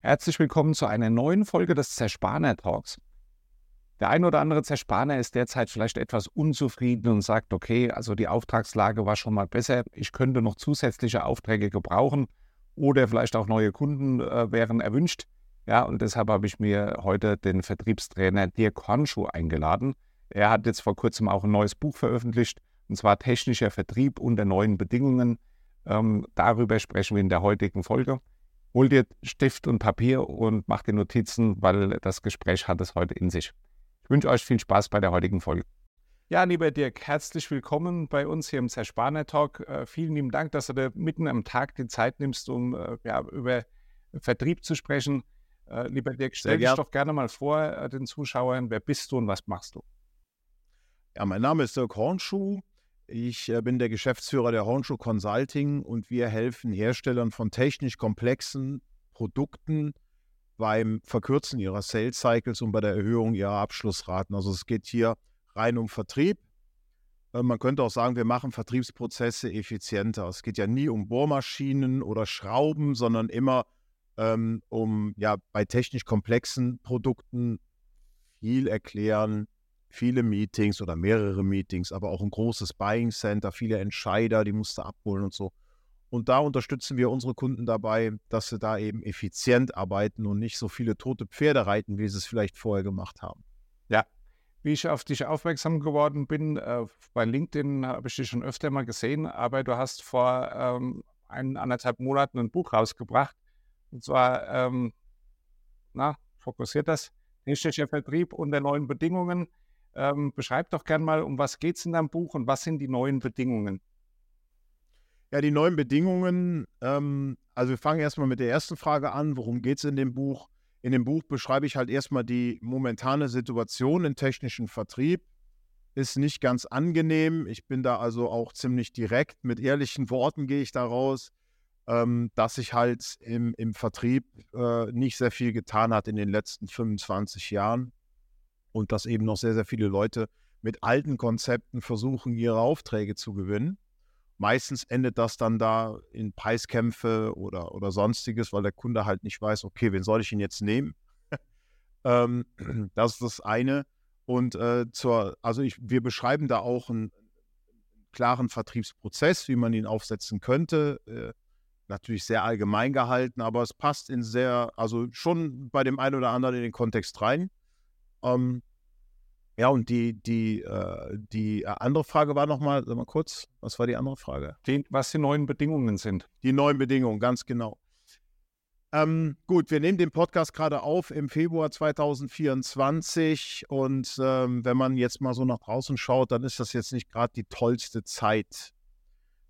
Herzlich willkommen zu einer neuen Folge des Zerspaner Talks. Der ein oder andere Zerspaner ist derzeit vielleicht etwas unzufrieden und sagt, okay, also die Auftragslage war schon mal besser, ich könnte noch zusätzliche Aufträge gebrauchen oder vielleicht auch neue Kunden äh, wären erwünscht. Ja, und deshalb habe ich mir heute den Vertriebstrainer Dirk Hornschuh eingeladen. Er hat jetzt vor kurzem auch ein neues Buch veröffentlicht, und zwar Technischer Vertrieb unter neuen Bedingungen. Ähm, darüber sprechen wir in der heutigen Folge hol dir Stift und Papier und mach dir Notizen, weil das Gespräch hat es heute in sich. Ich wünsche euch viel Spaß bei der heutigen Folge. Ja, lieber Dirk, herzlich willkommen bei uns hier im Zerspaner Talk. Äh, vielen lieben Dank, dass du dir mitten am Tag die Zeit nimmst, um äh, ja, über Vertrieb zu sprechen. Äh, lieber Dirk, stell dich doch gerne mal vor äh, den Zuschauern, wer bist du und was machst du? Ja, mein Name ist Dirk Hornschuh. Ich äh, bin der Geschäftsführer der Hornschuh Consulting und wir helfen Herstellern von technisch komplexen Produkten beim Verkürzen ihrer Sales Cycles und bei der Erhöhung ihrer Abschlussraten. Also es geht hier rein um Vertrieb. Äh, man könnte auch sagen, wir machen Vertriebsprozesse effizienter. Es geht ja nie um Bohrmaschinen oder Schrauben, sondern immer ähm, um ja bei technisch komplexen Produkten viel erklären, viele Meetings oder mehrere Meetings, aber auch ein großes Buying Center, viele Entscheider, die musst du abholen und so. Und da unterstützen wir unsere Kunden dabei, dass sie da eben effizient arbeiten und nicht so viele tote Pferde reiten, wie sie es vielleicht vorher gemacht haben. Ja, wie ich auf dich aufmerksam geworden bin, äh, bei LinkedIn habe ich dich schon öfter mal gesehen, aber du hast vor ähm, ein, anderthalb Monaten ein Buch rausgebracht. Und zwar, ähm, na, fokussiert das, technischer Vertrieb unter neuen Bedingungen. Ähm, beschreib doch gern mal, um was geht es in deinem Buch und was sind die neuen Bedingungen? Ja, die neuen Bedingungen, ähm, also wir fangen erstmal mit der ersten Frage an, worum geht es in dem Buch? In dem Buch beschreibe ich halt erstmal die momentane Situation im technischen Vertrieb. Ist nicht ganz angenehm. Ich bin da also auch ziemlich direkt. Mit ehrlichen Worten gehe ich da raus, ähm, dass sich halt im, im Vertrieb äh, nicht sehr viel getan hat in den letzten 25 Jahren und dass eben noch sehr, sehr viele Leute mit alten Konzepten versuchen, ihre Aufträge zu gewinnen. Meistens endet das dann da in Preiskämpfe oder, oder sonstiges, weil der Kunde halt nicht weiß, okay, wen soll ich ihn jetzt nehmen? ähm, das ist das eine. Und äh, zur, also ich, wir beschreiben da auch einen klaren Vertriebsprozess, wie man ihn aufsetzen könnte. Äh, natürlich sehr allgemein gehalten, aber es passt in sehr, also schon bei dem einen oder anderen in den Kontext rein. Ähm, ja, und die, die, äh, die äh, andere Frage war nochmal, sag mal kurz, was war die andere Frage? Die, was die neuen Bedingungen sind. Die neuen Bedingungen, ganz genau. Ähm, gut, wir nehmen den Podcast gerade auf im Februar 2024 und ähm, wenn man jetzt mal so nach draußen schaut, dann ist das jetzt nicht gerade die tollste Zeit.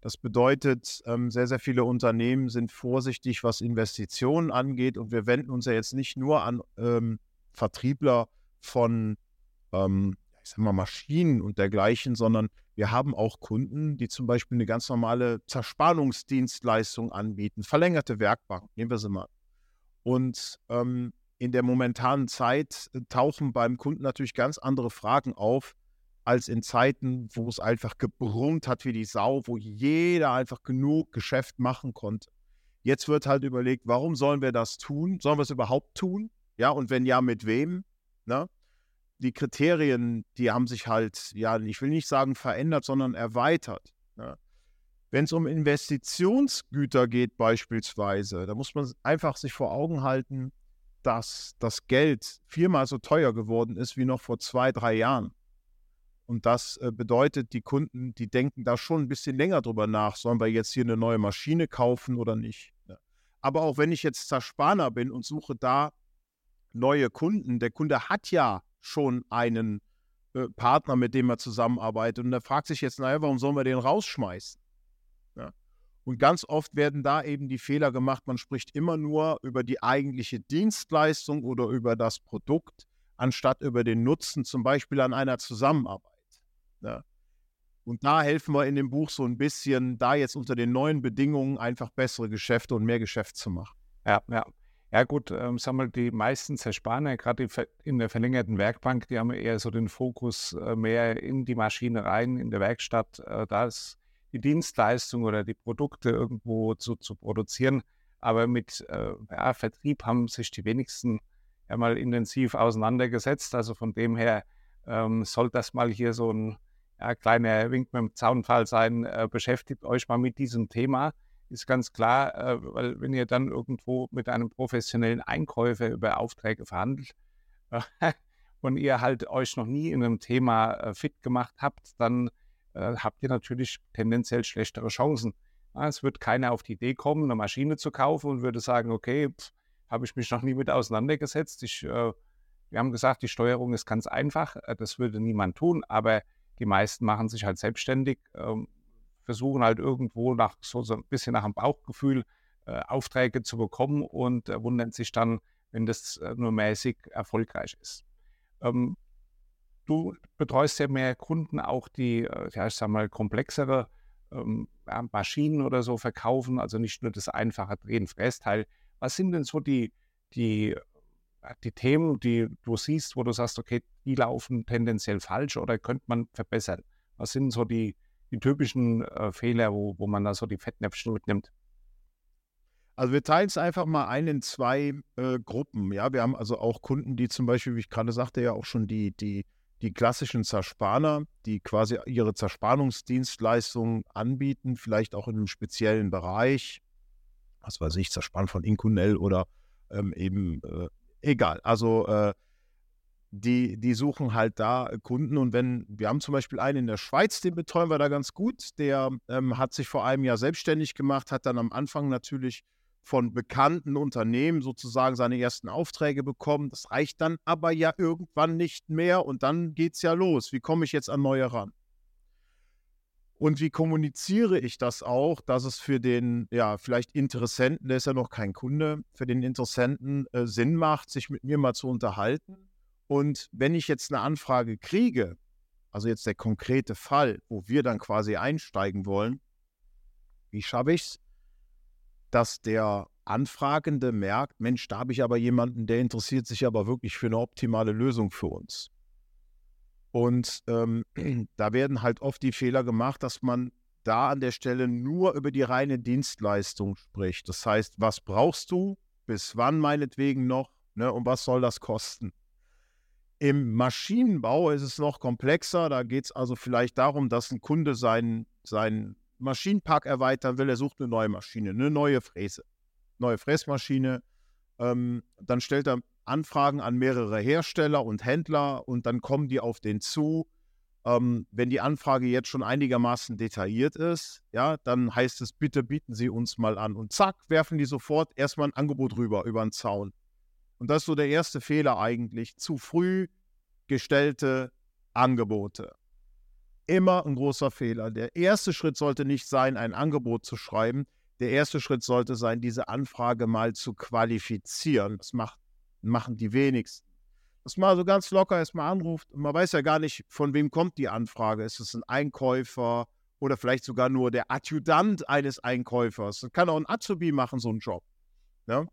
Das bedeutet, ähm, sehr, sehr viele Unternehmen sind vorsichtig, was Investitionen angeht und wir wenden uns ja jetzt nicht nur an ähm, Vertriebler von ähm, ich sag mal, Maschinen und dergleichen, sondern wir haben auch Kunden, die zum Beispiel eine ganz normale Zerspannungsdienstleistung anbieten, verlängerte Werkbank, nehmen wir sie mal. Und ähm, in der momentanen Zeit äh, tauchen beim Kunden natürlich ganz andere Fragen auf, als in Zeiten, wo es einfach gebrummt hat wie die Sau, wo jeder einfach genug Geschäft machen konnte. Jetzt wird halt überlegt, warum sollen wir das tun? Sollen wir es überhaupt tun? Ja, und wenn ja, mit wem? Ne? die Kriterien, die haben sich halt, ja, ich will nicht sagen verändert, sondern erweitert. Ne? Wenn es um Investitionsgüter geht beispielsweise, da muss man einfach sich vor Augen halten, dass das Geld viermal so teuer geworden ist wie noch vor zwei, drei Jahren. Und das äh, bedeutet, die Kunden, die denken da schon ein bisschen länger drüber nach, sollen wir jetzt hier eine neue Maschine kaufen oder nicht. Ne? Aber auch wenn ich jetzt Zerspaner bin und suche da neue Kunden, der Kunde hat ja schon einen äh, Partner, mit dem er zusammenarbeitet. Und er fragt sich jetzt, naja, warum sollen wir den rausschmeißen? Ja. Und ganz oft werden da eben die Fehler gemacht, man spricht immer nur über die eigentliche Dienstleistung oder über das Produkt, anstatt über den Nutzen, zum Beispiel an einer Zusammenarbeit. Ja. Und da helfen wir in dem Buch so ein bisschen, da jetzt unter den neuen Bedingungen einfach bessere Geschäfte und mehr Geschäft zu machen. Ja, ja. Ja gut, ähm, sag mal, die meisten Zerspaner, gerade in der verlängerten Werkbank, die haben eher so den Fokus äh, mehr in die Maschine rein, in der Werkstatt. Äh, da ist die Dienstleistung oder die Produkte irgendwo zu, zu produzieren. aber mit äh, ja, Vertrieb haben sich die wenigsten ja mal intensiv auseinandergesetzt. Also von dem her ähm, soll das mal hier so ein ja, kleiner Wink mit dem Zaunfall sein. Äh, beschäftigt euch mal mit diesem Thema. Ist ganz klar, äh, weil wenn ihr dann irgendwo mit einem professionellen Einkäufer über Aufträge verhandelt und ihr halt euch noch nie in einem Thema äh, fit gemacht habt, dann äh, habt ihr natürlich tendenziell schlechtere Chancen. Ja, es wird keiner auf die Idee kommen, eine Maschine zu kaufen und würde sagen, okay, habe ich mich noch nie mit auseinandergesetzt. Ich, äh, wir haben gesagt, die Steuerung ist ganz einfach. Äh, das würde niemand tun, aber die meisten machen sich halt selbstständig, ähm, versuchen halt irgendwo nach so, so ein bisschen nach dem Bauchgefühl äh, Aufträge zu bekommen und äh, wundern sich dann, wenn das äh, nur mäßig erfolgreich ist. Ähm, du betreust ja mehr Kunden, auch die, äh, ja, ich sag mal, komplexere ähm, Maschinen oder so verkaufen, also nicht nur das einfache Drehen-Frästeil. Was sind denn so die, die, äh, die Themen, die du siehst, wo du sagst, okay, die laufen tendenziell falsch oder könnte man verbessern? Was sind so die, die typischen äh, Fehler, wo, wo man da so die Fettnäpfchen mitnimmt? Also wir teilen es einfach mal ein in zwei äh, Gruppen. Ja, wir haben also auch Kunden, die zum Beispiel, wie ich gerade sagte, ja auch schon die, die, die klassischen Zerspaner, die quasi ihre Zerspannungsdienstleistungen anbieten, vielleicht auch in einem speziellen Bereich, was weiß ich, Zerspann von Inkunel oder ähm, eben äh, egal. Also äh, die, die suchen halt da Kunden und wenn, wir haben zum Beispiel einen in der Schweiz, den betreuen wir da ganz gut, der ähm, hat sich vor einem Jahr selbstständig gemacht, hat dann am Anfang natürlich von bekannten Unternehmen sozusagen seine ersten Aufträge bekommen. Das reicht dann aber ja irgendwann nicht mehr und dann geht es ja los. Wie komme ich jetzt an neue ran? Und wie kommuniziere ich das auch, dass es für den, ja, vielleicht Interessenten, der ist ja noch kein Kunde, für den Interessenten äh, Sinn macht, sich mit mir mal zu unterhalten? Und wenn ich jetzt eine Anfrage kriege, also jetzt der konkrete Fall, wo wir dann quasi einsteigen wollen, wie schaffe ich es, dass der Anfragende merkt, Mensch, da habe ich aber jemanden, der interessiert sich aber wirklich für eine optimale Lösung für uns. Und ähm, da werden halt oft die Fehler gemacht, dass man da an der Stelle nur über die reine Dienstleistung spricht. Das heißt, was brauchst du, bis wann meinetwegen noch ne, und was soll das kosten? Im Maschinenbau ist es noch komplexer. Da geht es also vielleicht darum, dass ein Kunde seinen, seinen Maschinenpark erweitern will, er sucht eine neue Maschine, eine neue Fräse, neue Fräsmaschine. Ähm, dann stellt er Anfragen an mehrere Hersteller und Händler und dann kommen die auf den zu. Ähm, wenn die Anfrage jetzt schon einigermaßen detailliert ist, ja, dann heißt es, bitte bieten Sie uns mal an. Und zack, werfen die sofort erstmal ein Angebot rüber, über den Zaun. Und das ist so der erste Fehler eigentlich. Zu früh gestellte Angebote immer ein großer Fehler. Der erste Schritt sollte nicht sein, ein Angebot zu schreiben. Der erste Schritt sollte sein, diese Anfrage mal zu qualifizieren. Das macht, machen die wenigsten. Dass man so ganz locker erstmal anruft und man weiß ja gar nicht, von wem kommt die Anfrage. Ist es ein Einkäufer oder vielleicht sogar nur der Adjutant eines Einkäufers? Das kann auch ein Azubi machen, so einen Job. Ja?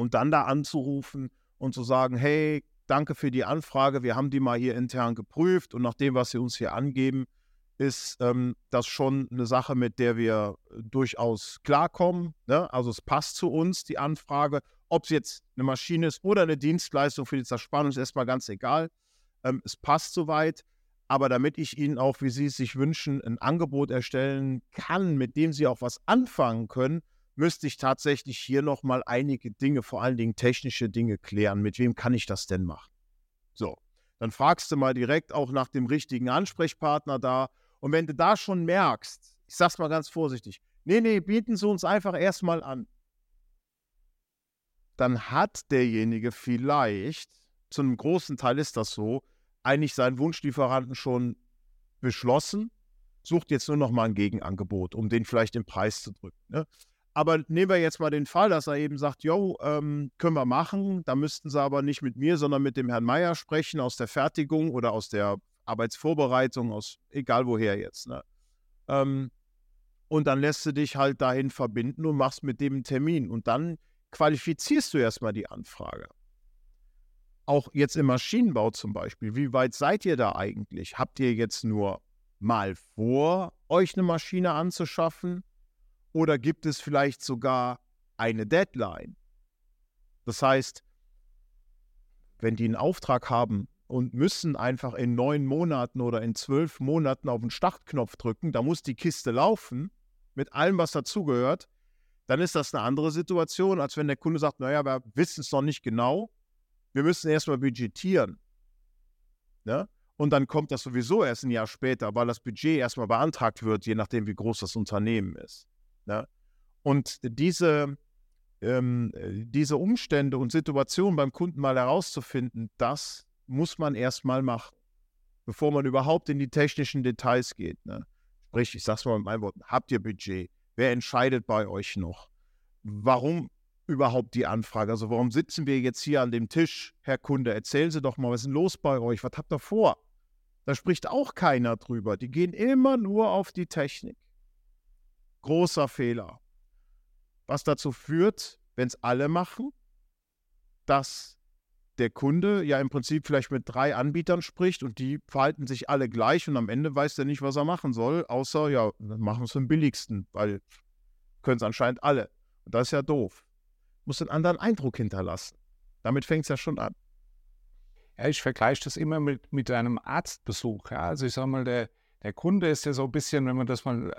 Und dann da anzurufen und zu sagen, hey, danke für die Anfrage. Wir haben die mal hier intern geprüft und nach dem, was Sie uns hier angeben, ist ähm, das schon eine Sache, mit der wir äh, durchaus klarkommen. Ne? Also es passt zu uns, die Anfrage. Ob es jetzt eine Maschine ist oder eine Dienstleistung für die Zerspannung, ist erstmal ganz egal. Ähm, es passt soweit. Aber damit ich Ihnen auch, wie Sie es sich wünschen, ein Angebot erstellen kann, mit dem Sie auch was anfangen können, müsste ich tatsächlich hier nochmal einige Dinge, vor allen Dingen technische Dinge klären. Mit wem kann ich das denn machen? So, dann fragst du mal direkt auch nach dem richtigen Ansprechpartner da. Und wenn du da schon merkst, ich sag's mal ganz vorsichtig, nee, nee, bieten Sie uns einfach erstmal an. Dann hat derjenige vielleicht, zu einem großen Teil ist das so, eigentlich seinen Wunschlieferanten schon beschlossen, sucht jetzt nur noch mal ein Gegenangebot, um den vielleicht den Preis zu drücken. Ne? Aber nehmen wir jetzt mal den Fall, dass er eben sagt, jo, ähm, können wir machen. Da müssten Sie aber nicht mit mir, sondern mit dem Herrn Meier sprechen aus der Fertigung oder aus der Arbeitsvorbereitung, aus egal woher jetzt. Ne? Ähm, und dann lässt du dich halt dahin verbinden und machst mit dem einen Termin. Und dann qualifizierst du erstmal die Anfrage. Auch jetzt im Maschinenbau zum Beispiel. Wie weit seid ihr da eigentlich? Habt ihr jetzt nur mal vor, euch eine Maschine anzuschaffen? Oder gibt es vielleicht sogar eine Deadline. Das heißt, wenn die einen Auftrag haben und müssen einfach in neun Monaten oder in zwölf Monaten auf den Startknopf drücken, da muss die Kiste laufen, mit allem, was dazugehört, dann ist das eine andere Situation, als wenn der Kunde sagt, naja, wir wissen es noch nicht genau, wir müssen erstmal budgetieren. Ne? Und dann kommt das sowieso erst ein Jahr später, weil das Budget erstmal beantragt wird, je nachdem, wie groß das Unternehmen ist. Ne? Und diese, ähm, diese Umstände und Situationen beim Kunden mal herauszufinden, das muss man erstmal machen, bevor man überhaupt in die technischen Details geht. Ne? Sprich, ich sage es mal mit meinen Worten, habt ihr Budget? Wer entscheidet bei euch noch? Warum überhaupt die Anfrage? Also warum sitzen wir jetzt hier an dem Tisch, Herr Kunde? Erzählen Sie doch mal, was ist denn los bei euch? Was habt ihr vor? Da spricht auch keiner drüber. Die gehen immer nur auf die Technik. Großer Fehler. Was dazu führt, wenn es alle machen, dass der Kunde ja im Prinzip vielleicht mit drei Anbietern spricht und die verhalten sich alle gleich und am Ende weiß er nicht, was er machen soll, außer, ja, dann machen es am billigsten, weil können es anscheinend alle. Und das ist ja doof. Muss einen anderen Eindruck hinterlassen. Damit fängt es ja schon an. Ja, ich vergleiche das immer mit, mit einem Arztbesuch. Ja. Also ich sage mal, der, der Kunde ist ja so ein bisschen, wenn man das mal,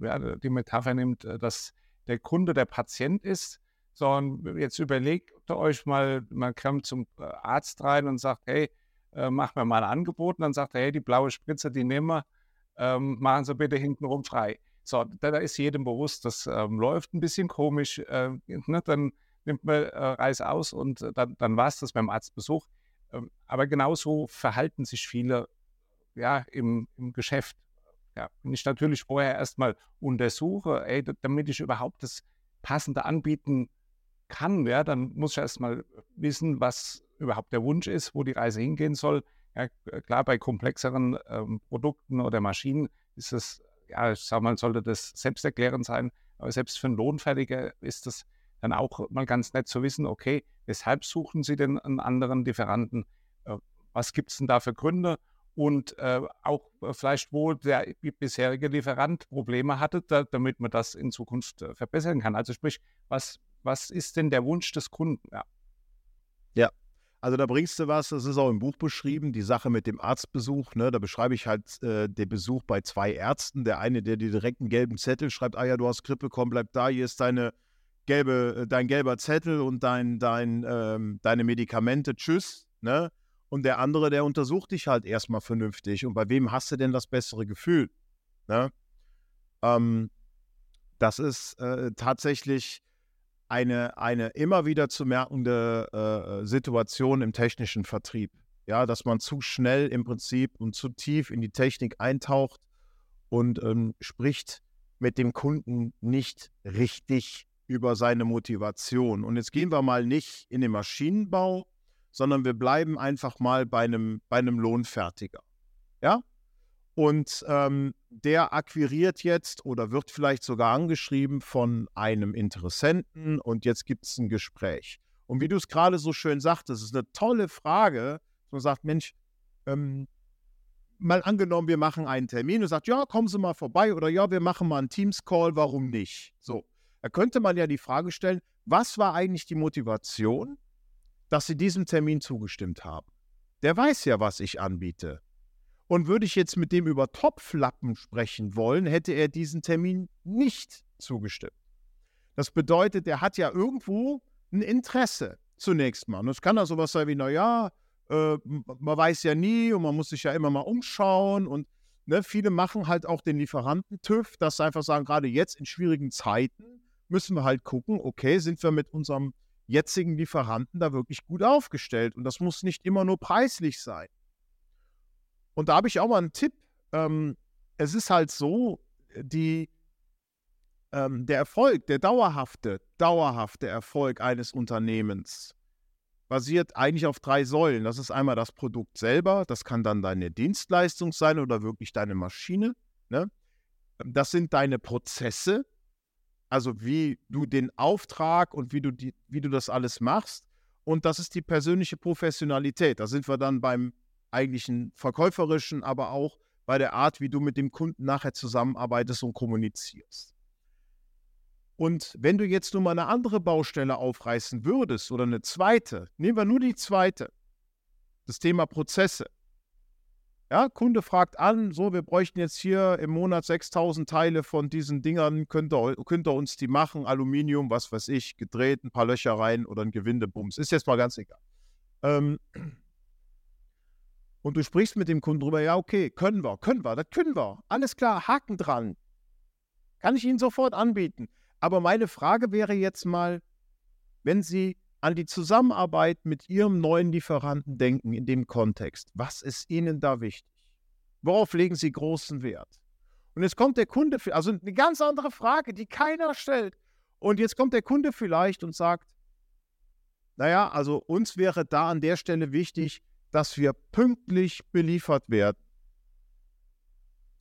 ja, die Metapher nimmt, äh, dass der Kunde der Patient ist sondern jetzt überlegt euch mal, man kommt zum äh, Arzt rein und sagt, hey, äh, mach mir mal ein Angebot. Und dann sagt er, hey, die blaue Spritze, die nehmen wir, ähm, machen Sie bitte hintenrum frei. So, da, ist jedem bewusst, das ähm, läuft ein bisschen komisch. Äh, ne, dann nimmt man äh, Reis aus und dann, dann war es das beim Arztbesuch. Ähm, aber genauso verhalten sich viele ja, im, im Geschäft. Ja, wenn ich natürlich vorher erstmal untersuche, ey, damit ich überhaupt das passende anbieten kann, ja, dann muss ich erstmal wissen, was überhaupt der Wunsch ist, wo die Reise hingehen soll. Ja, klar, bei komplexeren ähm, Produkten oder Maschinen ist es, ja, ich sag mal, sollte das selbsterklärend sein, aber selbst für einen Lohnfertiger ist das dann auch mal ganz nett zu wissen, okay, weshalb suchen Sie denn einen anderen Lieferanten? Äh, was gibt es denn da für Gründe? Und äh, auch äh, vielleicht, wo der bisherige Lieferant Probleme hatte, da, damit man das in Zukunft äh, verbessern kann. Also sprich, was was ist denn der Wunsch des Kunden? Ja. ja. Also da bringst du was, das ist auch im Buch beschrieben, die Sache mit dem Arztbesuch. Ne? Da beschreibe ich halt äh, den Besuch bei zwei Ärzten. Der eine, der dir direkt einen gelben Zettel schreibt, ah ja, du hast Grippe, komm, bleib da, hier ist deine gelbe, äh, dein gelber Zettel und dein, dein, ähm, deine Medikamente, tschüss. Ne? Und der andere, der untersucht dich halt erstmal vernünftig. Und bei wem hast du denn das bessere Gefühl? Ne? Ähm, das ist äh, tatsächlich eine, eine immer wieder zu merkende äh, Situation im technischen Vertrieb. Ja, dass man zu schnell im Prinzip und zu tief in die Technik eintaucht und ähm, spricht mit dem Kunden nicht richtig über seine Motivation. Und jetzt gehen wir mal nicht in den Maschinenbau, sondern wir bleiben einfach mal bei einem, bei einem Lohnfertiger. Ja? Und ähm, der akquiriert jetzt oder wird vielleicht sogar angeschrieben von einem Interessenten und jetzt gibt es ein Gespräch. Und wie du es gerade so schön sagtest, ist eine tolle Frage. Man sagt, Mensch, ähm, mal angenommen, wir machen einen Termin und sagt, ja, kommen Sie mal vorbei oder ja, wir machen mal einen Teams-Call, warum nicht? So, da könnte man ja die Frage stellen, was war eigentlich die Motivation, dass Sie diesem Termin zugestimmt haben? Der weiß ja, was ich anbiete. Und würde ich jetzt mit dem über Topflappen sprechen wollen, hätte er diesen Termin nicht zugestimmt. Das bedeutet, er hat ja irgendwo ein Interesse zunächst mal. Und es kann da sowas sein wie, naja, äh, man weiß ja nie und man muss sich ja immer mal umschauen. Und ne, viele machen halt auch den Lieferanten TÜV, dass sie einfach sagen, gerade jetzt in schwierigen Zeiten müssen wir halt gucken, okay, sind wir mit unserem jetzigen Lieferanten da wirklich gut aufgestellt. Und das muss nicht immer nur preislich sein. Und da habe ich auch mal einen Tipp. Ähm, es ist halt so, die, ähm, der Erfolg, der dauerhafte, dauerhafte Erfolg eines Unternehmens basiert eigentlich auf drei Säulen. Das ist einmal das Produkt selber, das kann dann deine Dienstleistung sein oder wirklich deine Maschine. Ne? Das sind deine Prozesse, also wie du den Auftrag und wie du, die, wie du das alles machst. Und das ist die persönliche Professionalität. Da sind wir dann beim eigentlichen verkäuferischen, aber auch bei der Art, wie du mit dem Kunden nachher zusammenarbeitest und kommunizierst. Und wenn du jetzt nur mal eine andere Baustelle aufreißen würdest oder eine zweite, nehmen wir nur die zweite, das Thema Prozesse. Ja, Kunde fragt an, so, wir bräuchten jetzt hier im Monat 6000 Teile von diesen Dingern, könnt ihr, könnt ihr uns die machen, Aluminium, was weiß ich, gedreht, ein paar Löcher rein oder ein Gewindebums, ist jetzt mal ganz egal. Ähm, und du sprichst mit dem Kunden drüber, ja, okay, können wir, können wir, das können wir, alles klar, Haken dran. Kann ich Ihnen sofort anbieten. Aber meine Frage wäre jetzt mal, wenn Sie an die Zusammenarbeit mit Ihrem neuen Lieferanten denken in dem Kontext, was ist Ihnen da wichtig? Worauf legen Sie großen Wert? Und jetzt kommt der Kunde, also eine ganz andere Frage, die keiner stellt. Und jetzt kommt der Kunde vielleicht und sagt, naja, also uns wäre da an der Stelle wichtig, dass wir pünktlich beliefert werden.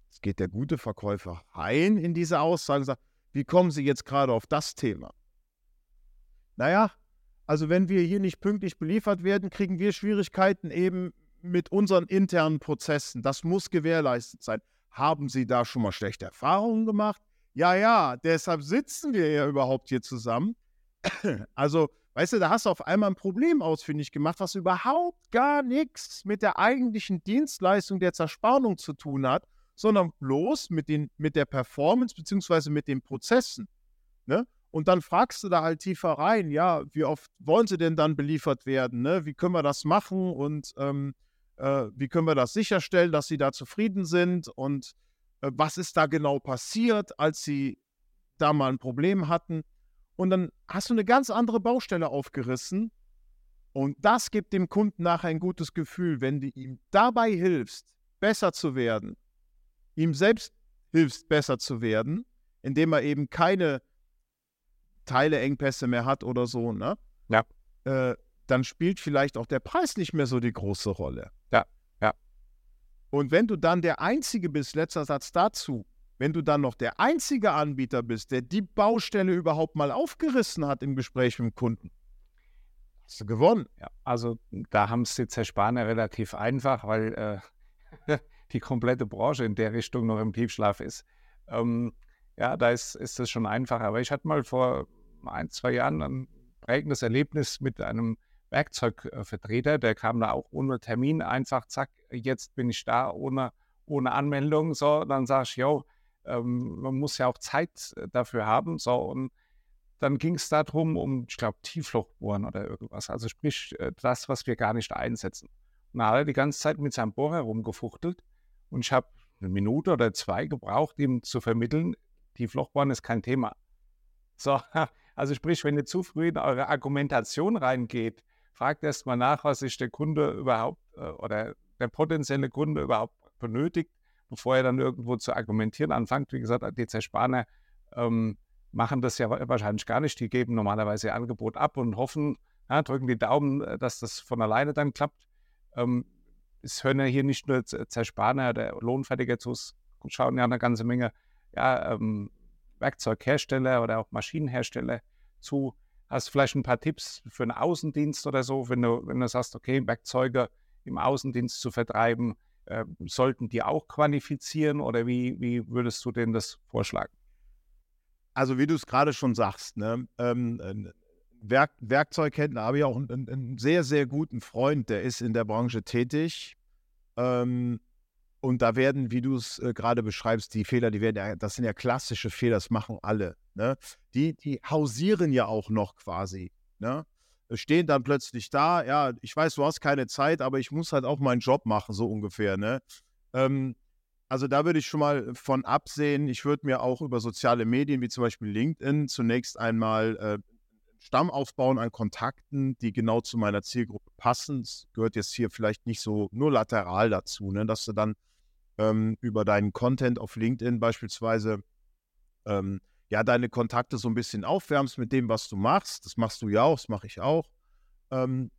Jetzt geht der gute Verkäufer rein in diese Aussage und sagt, wie kommen Sie jetzt gerade auf das Thema? Naja, also wenn wir hier nicht pünktlich beliefert werden, kriegen wir Schwierigkeiten eben mit unseren internen Prozessen. Das muss gewährleistet sein. Haben Sie da schon mal schlechte Erfahrungen gemacht? Ja, ja, deshalb sitzen wir ja überhaupt hier zusammen. Also, weißt du, da hast du auf einmal ein Problem ausfindig gemacht, was überhaupt gar nichts mit der eigentlichen Dienstleistung der Zerspannung zu tun hat, sondern bloß mit, den, mit der Performance bzw. mit den Prozessen. Ne? Und dann fragst du da halt tiefer rein, ja, wie oft wollen sie denn dann beliefert werden? Ne? Wie können wir das machen und ähm, äh, wie können wir das sicherstellen, dass sie da zufrieden sind? Und äh, was ist da genau passiert, als sie da mal ein Problem hatten? Und dann hast du eine ganz andere Baustelle aufgerissen. Und das gibt dem Kunden nachher ein gutes Gefühl, wenn du ihm dabei hilfst, besser zu werden, ihm selbst hilfst, besser zu werden, indem er eben keine Teileengpässe mehr hat oder so, ne? Ja. Äh, dann spielt vielleicht auch der Preis nicht mehr so die große Rolle. Ja, ja. Und wenn du dann der Einzige bist, letzter Satz dazu, wenn du dann noch der einzige Anbieter bist, der die Baustelle überhaupt mal aufgerissen hat im Gespräch mit dem Kunden, hast du gewonnen. Ja, also da haben es die Zerspaner relativ einfach, weil äh, die komplette Branche in der Richtung noch im Tiefschlaf ist. Ähm, ja, da ist, ist es schon einfacher. Aber ich hatte mal vor ein, zwei Jahren ein prägendes Erlebnis mit einem Werkzeugvertreter, der kam da auch ohne Termin, einfach zack, jetzt bin ich da ohne, ohne Anmeldung. So, dann sage ich, jo, ähm, man muss ja auch Zeit äh, dafür haben. So, und dann ging es darum, um, ich glaube, Tieflochbohren oder irgendwas. Also sprich, äh, das, was wir gar nicht einsetzen. Und da hat er die ganze Zeit mit seinem Bohrer rumgefuchtelt und ich habe eine Minute oder zwei gebraucht, ihm zu vermitteln, die Flochbahn ist kein Thema. So, also sprich, wenn ihr zu früh in eure Argumentation reingeht, fragt erst mal nach, was sich der Kunde überhaupt äh, oder der potenzielle Kunde überhaupt benötigt, bevor er dann irgendwo zu argumentieren anfängt. Wie gesagt, die Zerspaner ähm, machen das ja wahrscheinlich gar nicht. Die geben normalerweise ihr Angebot ab und hoffen, ja, drücken die Daumen, äh, dass das von alleine dann klappt. Ähm, es hören ja hier nicht nur Zerspaner oder Lohnfertiger zu, schauen ja eine ganze Menge ja, ähm, Werkzeughersteller oder auch Maschinenhersteller zu. Hast du vielleicht ein paar Tipps für einen Außendienst oder so, wenn du, wenn du sagst, okay, Werkzeuge im Außendienst zu vertreiben, äh, sollten die auch qualifizieren oder wie, wie würdest du denn das vorschlagen? Also wie du es gerade schon sagst, ne, ähm, Werk Werkzeughändler habe ich auch einen, einen, sehr, sehr guten Freund, der ist in der Branche tätig. Ähm, und da werden, wie du es äh, gerade beschreibst, die Fehler, die werden ja, das sind ja klassische Fehler, das machen alle. Ne? Die, die hausieren ja auch noch quasi. Ne? Stehen dann plötzlich da, ja, ich weiß, du hast keine Zeit, aber ich muss halt auch meinen Job machen, so ungefähr. Ne? Ähm, also da würde ich schon mal von absehen. Ich würde mir auch über soziale Medien wie zum Beispiel LinkedIn zunächst einmal äh, Stamm aufbauen an Kontakten, die genau zu meiner Zielgruppe passen. Das gehört jetzt hier vielleicht nicht so nur lateral dazu, ne? dass du dann ähm, über deinen Content auf LinkedIn beispielsweise ähm, ja deine Kontakte so ein bisschen aufwärmst mit dem, was du machst. Das machst du ja auch, das mache ich auch. Ähm,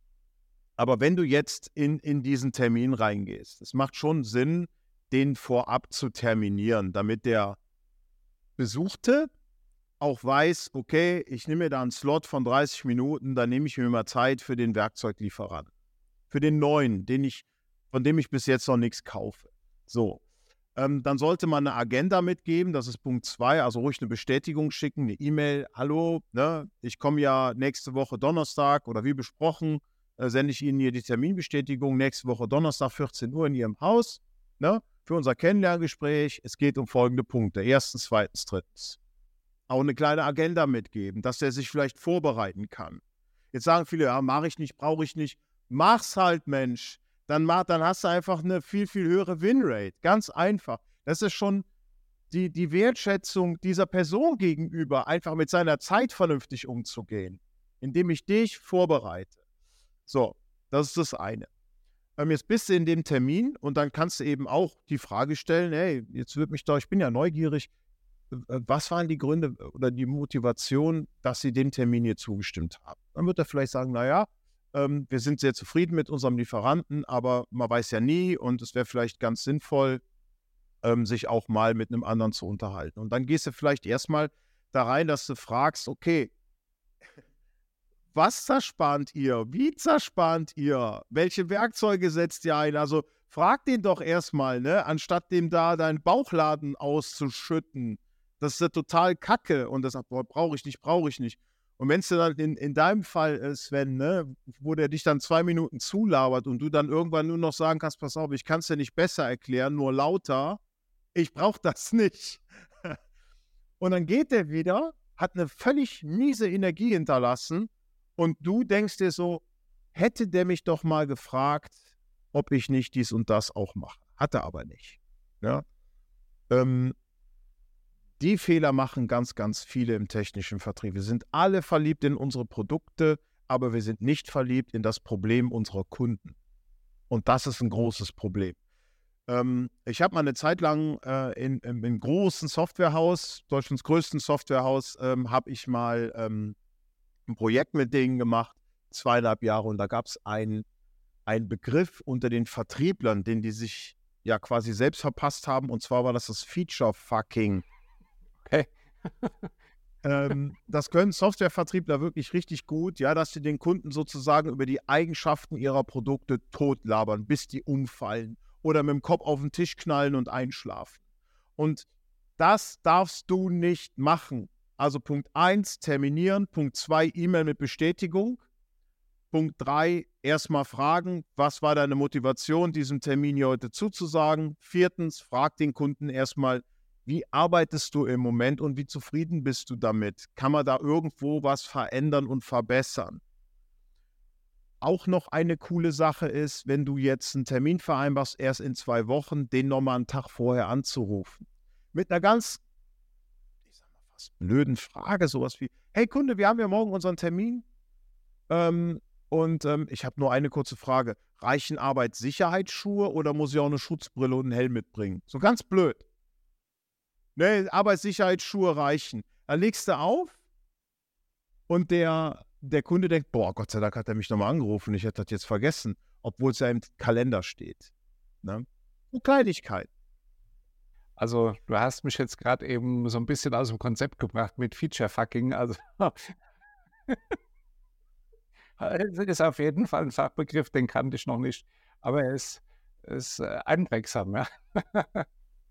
aber wenn du jetzt in, in diesen Termin reingehst, es macht schon Sinn, den vorab zu terminieren, damit der Besuchte auch weiß, okay, ich nehme mir da einen Slot von 30 Minuten, dann nehme ich mir mal Zeit für den Werkzeuglieferanten. Für den neuen, den ich, von dem ich bis jetzt noch nichts kaufe. So. ähm, dann sollte man eine Agenda mitgeben, das ist Punkt zwei, also ruhig eine Bestätigung schicken, eine E-Mail, hallo, ne, ich komme ja nächste Woche Donnerstag oder wie besprochen, äh, sende ich Ihnen hier die Terminbestätigung, nächste Woche Donnerstag 14 Uhr in Ihrem Haus, ne, für unser Kennenlerngespräch. Es geht um folgende Punkte. Erstens, zweitens, drittens. Auch eine kleine Agenda mitgeben, dass der sich vielleicht vorbereiten kann. Jetzt sagen viele, ja, mache ich nicht, brauche ich nicht. Mach's halt, Mensch. Dann, dann hast du einfach eine viel, viel höhere Winrate. Ganz einfach. Das ist schon die, die Wertschätzung dieser Person gegenüber, einfach mit seiner Zeit vernünftig umzugehen, indem ich dich vorbereite. So, das ist das eine. Ähm, jetzt bist du in dem Termin und dann kannst du eben auch die Frage stellen, hey, jetzt wird mich doch, ich bin ja neugierig, was waren die Gründe oder die Motivation, dass Sie dem Termin hier zugestimmt haben? Dann wird er vielleicht sagen, naja, ähm, wir sind sehr zufrieden mit unserem Lieferanten, aber man weiß ja nie und es wäre vielleicht ganz sinnvoll, ähm, sich auch mal mit einem anderen zu unterhalten. Und dann gehst du vielleicht erstmal da rein, dass du fragst, okay, was zerspannt ihr? Wie zerspannt ihr? Welche Werkzeuge setzt ihr ein? Also frag den doch erstmal, ne? Anstatt dem da deinen Bauchladen auszuschütten. Das ist ja total kacke und das brauche ich nicht, brauche ich nicht. Und wenn es dann in, in deinem Fall, Sven, ne, wo der dich dann zwei Minuten zulabert und du dann irgendwann nur noch sagen kannst, pass auf, ich kann es dir nicht besser erklären, nur lauter, ich brauche das nicht. und dann geht der wieder, hat eine völlig miese Energie hinterlassen und du denkst dir so, hätte der mich doch mal gefragt, ob ich nicht dies und das auch mache. Hat er aber nicht. Ja? Ähm, die Fehler machen ganz, ganz viele im technischen Vertrieb. Wir sind alle verliebt in unsere Produkte, aber wir sind nicht verliebt in das Problem unserer Kunden. Und das ist ein großes Problem. Ähm, ich habe mal eine Zeit lang äh, in, in, in, großen Softwarehaus, Deutschlands größten Softwarehaus, ähm, habe ich mal ähm, ein Projekt mit denen gemacht, zweieinhalb Jahre, und da gab es einen Begriff unter den Vertrieblern, den die sich ja quasi selbst verpasst haben, und zwar war das das Feature-Fucking. Okay. ähm, das können Softwarevertriebler wirklich richtig gut, ja, dass sie den Kunden sozusagen über die Eigenschaften ihrer Produkte totlabern, bis die umfallen oder mit dem Kopf auf den Tisch knallen und einschlafen. Und das darfst du nicht machen. Also Punkt 1, terminieren. Punkt 2, E-Mail mit Bestätigung. Punkt 3, erstmal fragen, was war deine Motivation, diesem Termin hier heute zuzusagen. Viertens, frag den Kunden erstmal, wie arbeitest du im Moment und wie zufrieden bist du damit? Kann man da irgendwo was verändern und verbessern? Auch noch eine coole Sache ist, wenn du jetzt einen Termin vereinbarst, erst in zwei Wochen, den nochmal einen Tag vorher anzurufen. Mit einer ganz fast blöden Frage, sowas wie, hey Kunde, wir haben ja morgen unseren Termin ähm, und ähm, ich habe nur eine kurze Frage. Reichen Arbeitssicherheitsschuhe oder muss ich auch eine Schutzbrille und einen Helm mitbringen? So ganz blöd. Ne, Arbeitssicherheitsschuhe reichen. Da legst du auf und der, der Kunde denkt, boah, Gott sei Dank hat er mich nochmal angerufen, ich hätte das jetzt vergessen, obwohl es ja im Kalender steht. Ne? Und Kleinigkeit. Also, du hast mich jetzt gerade eben so ein bisschen aus dem Konzept gebracht mit Feature-Fucking. Also, es ist auf jeden Fall ein Fachbegriff, den kannte ich noch nicht. Aber er ist, ist äh, einprägsam, ja.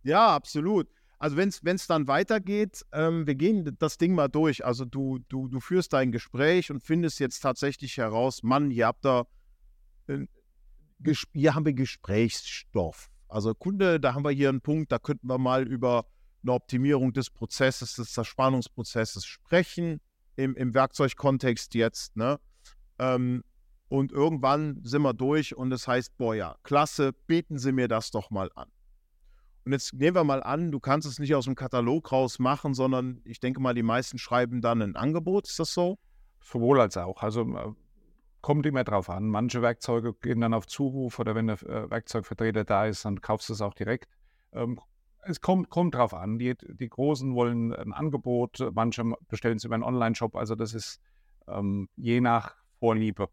ja, absolut. Also wenn es dann weitergeht, ähm, wir gehen das Ding mal durch. Also du, du, du führst dein Gespräch und findest jetzt tatsächlich heraus, Mann, ihr habt da, äh, hier haben wir Gesprächsstoff. Also Kunde, da haben wir hier einen Punkt, da könnten wir mal über eine Optimierung des Prozesses, des Zerspannungsprozesses sprechen, im, im Werkzeugkontext jetzt. Ne? Ähm, und irgendwann sind wir durch und es heißt, boah ja, klasse, bieten Sie mir das doch mal an. Und jetzt nehmen wir mal an, du kannst es nicht aus dem Katalog raus machen, sondern ich denke mal, die meisten schreiben dann ein Angebot. Ist das so? Sowohl als auch. Also äh, kommt immer drauf an. Manche Werkzeuge gehen dann auf Zuruf oder wenn der äh, Werkzeugvertreter da ist, dann kaufst du es auch direkt. Ähm, es kommt, kommt drauf an. Die, die Großen wollen ein Angebot, manche bestellen es über einen Online-Shop. Also das ist ähm, je nach Vorliebe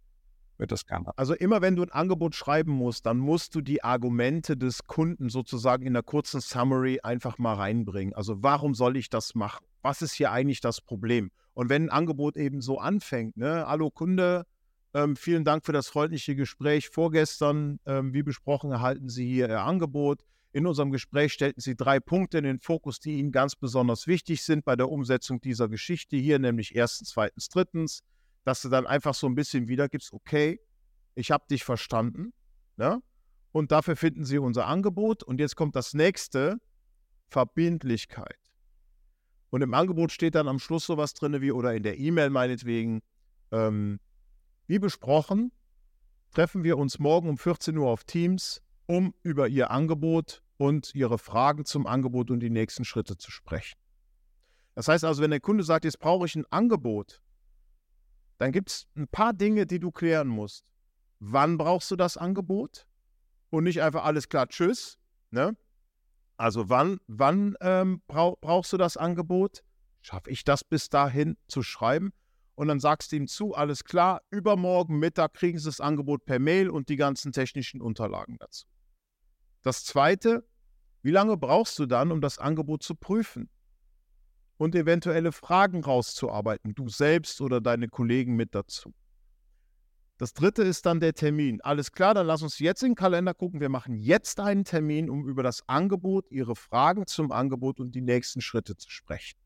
wird das gerne. Also immer wenn du ein Angebot schreiben musst, dann musst du die Argumente des Kunden sozusagen in einer kurzen Summary einfach mal reinbringen. Also warum soll ich das machen? Was ist hier eigentlich das Problem? Und wenn ein Angebot eben so anfängt, ne, hallo Kunde, ähm, vielen Dank für das freundliche Gespräch vorgestern. Ähm, wie besprochen erhalten Sie hier Ihr Angebot. In unserem Gespräch stellten Sie drei Punkte in den Fokus, die Ihnen ganz besonders wichtig sind bei der Umsetzung dieser Geschichte hier, nämlich erstens, zweitens, drittens, dass du dann einfach so ein bisschen wiedergibst, okay, ich habe dich verstanden, ne? Und dafür finden Sie unser Angebot. Und jetzt kommt das nächste, Verbindlichkeit. Und im Angebot steht dann am Schluss sowas drin wie, oder in der E-Mail meinetwegen, ähm, wie besprochen, treffen wir uns morgen um 14 Uhr auf Teams, um über Ihr Angebot und Ihre Fragen zum Angebot und die nächsten Schritte zu sprechen. Das heißt also, wenn der Kunde sagt, jetzt brauche ich ein Angebot, dann gibt es ein paar Dinge, die du klären musst. Wann brauchst du das Angebot? Und nicht einfach alles klar, tschüss. Ne? Also wann, wann ähm, brauch, brauchst du das Angebot? Schaffe ich das bis dahin zu schreiben? Und dann sagst du ihm zu, alles klar, übermorgen Mittag kriegen sie das Angebot per Mail und die ganzen technischen Unterlagen dazu. Das Zweite, wie lange brauchst du dann, um das Angebot zu prüfen und eventuelle Fragen rauszuarbeiten, du selbst oder deine Kollegen mit dazu? Das dritte ist dann der Termin. Alles klar, dann lass uns jetzt in den Kalender gucken. Wir machen jetzt einen Termin, um über das Angebot, Ihre Fragen zum Angebot und die nächsten Schritte zu sprechen.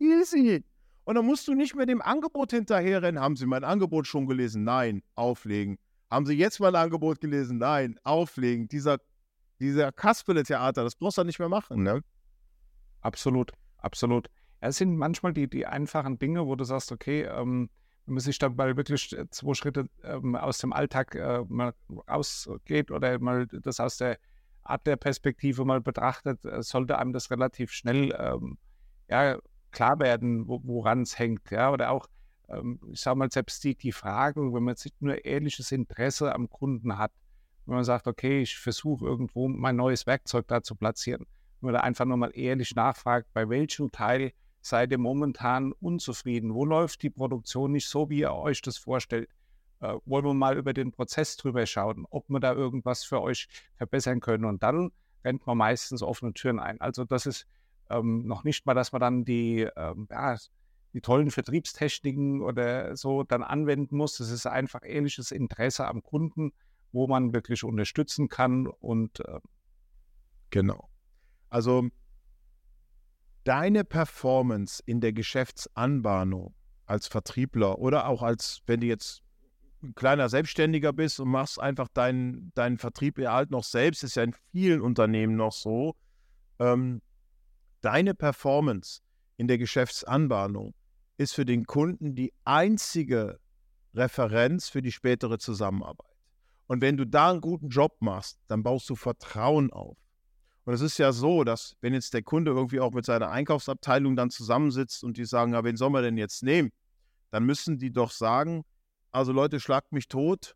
Easy. Und dann musst du nicht mehr dem Angebot hinterherrennen. Haben Sie mein Angebot schon gelesen? Nein. Auflegen. Haben Sie jetzt mein Angebot gelesen? Nein. Auflegen. Dieser, dieser Kasperle-Theater, das brauchst du nicht mehr machen, ne? Absolut, absolut. Es sind manchmal die, die einfachen Dinge, wo du sagst, okay, ähm, wenn man sich mal wirklich äh, zwei Schritte ähm, aus dem Alltag äh, mal rausgeht oder mal das aus der Art der Perspektive mal betrachtet, äh, sollte einem das relativ schnell ähm, ja, klar werden, wo, woran es hängt. Ja? Oder auch, ähm, ich sage mal, selbst die, die Fragen, wenn man jetzt nur ehrliches Interesse am Kunden hat, wenn man sagt, okay, ich versuche irgendwo mein neues Werkzeug da zu platzieren, wenn man da einfach nur mal ehrlich nachfragt, bei welchem Teil seid ihr momentan unzufrieden? Wo läuft die Produktion nicht so, wie ihr euch das vorstellt? Äh, wollen wir mal über den Prozess drüber schauen, ob wir da irgendwas für euch verbessern können? Und dann rennt man meistens offene Türen ein. Also das ist ähm, noch nicht mal, dass man dann die, ähm, ja, die tollen Vertriebstechniken oder so dann anwenden muss. Das ist einfach ehrliches Interesse am Kunden, wo man wirklich unterstützen kann und äh, genau. Also deine Performance in der Geschäftsanbahnung als Vertriebler oder auch als, wenn du jetzt ein kleiner Selbstständiger bist und machst einfach deinen, deinen Vertrieb halt noch selbst, ist ja in vielen Unternehmen noch so, ähm, deine Performance in der Geschäftsanbahnung ist für den Kunden die einzige Referenz für die spätere Zusammenarbeit. Und wenn du da einen guten Job machst, dann baust du Vertrauen auf. Und es ist ja so, dass wenn jetzt der Kunde irgendwie auch mit seiner Einkaufsabteilung dann zusammensitzt und die sagen, ja, wen soll man denn jetzt nehmen? Dann müssen die doch sagen, also Leute, schlagt mich tot,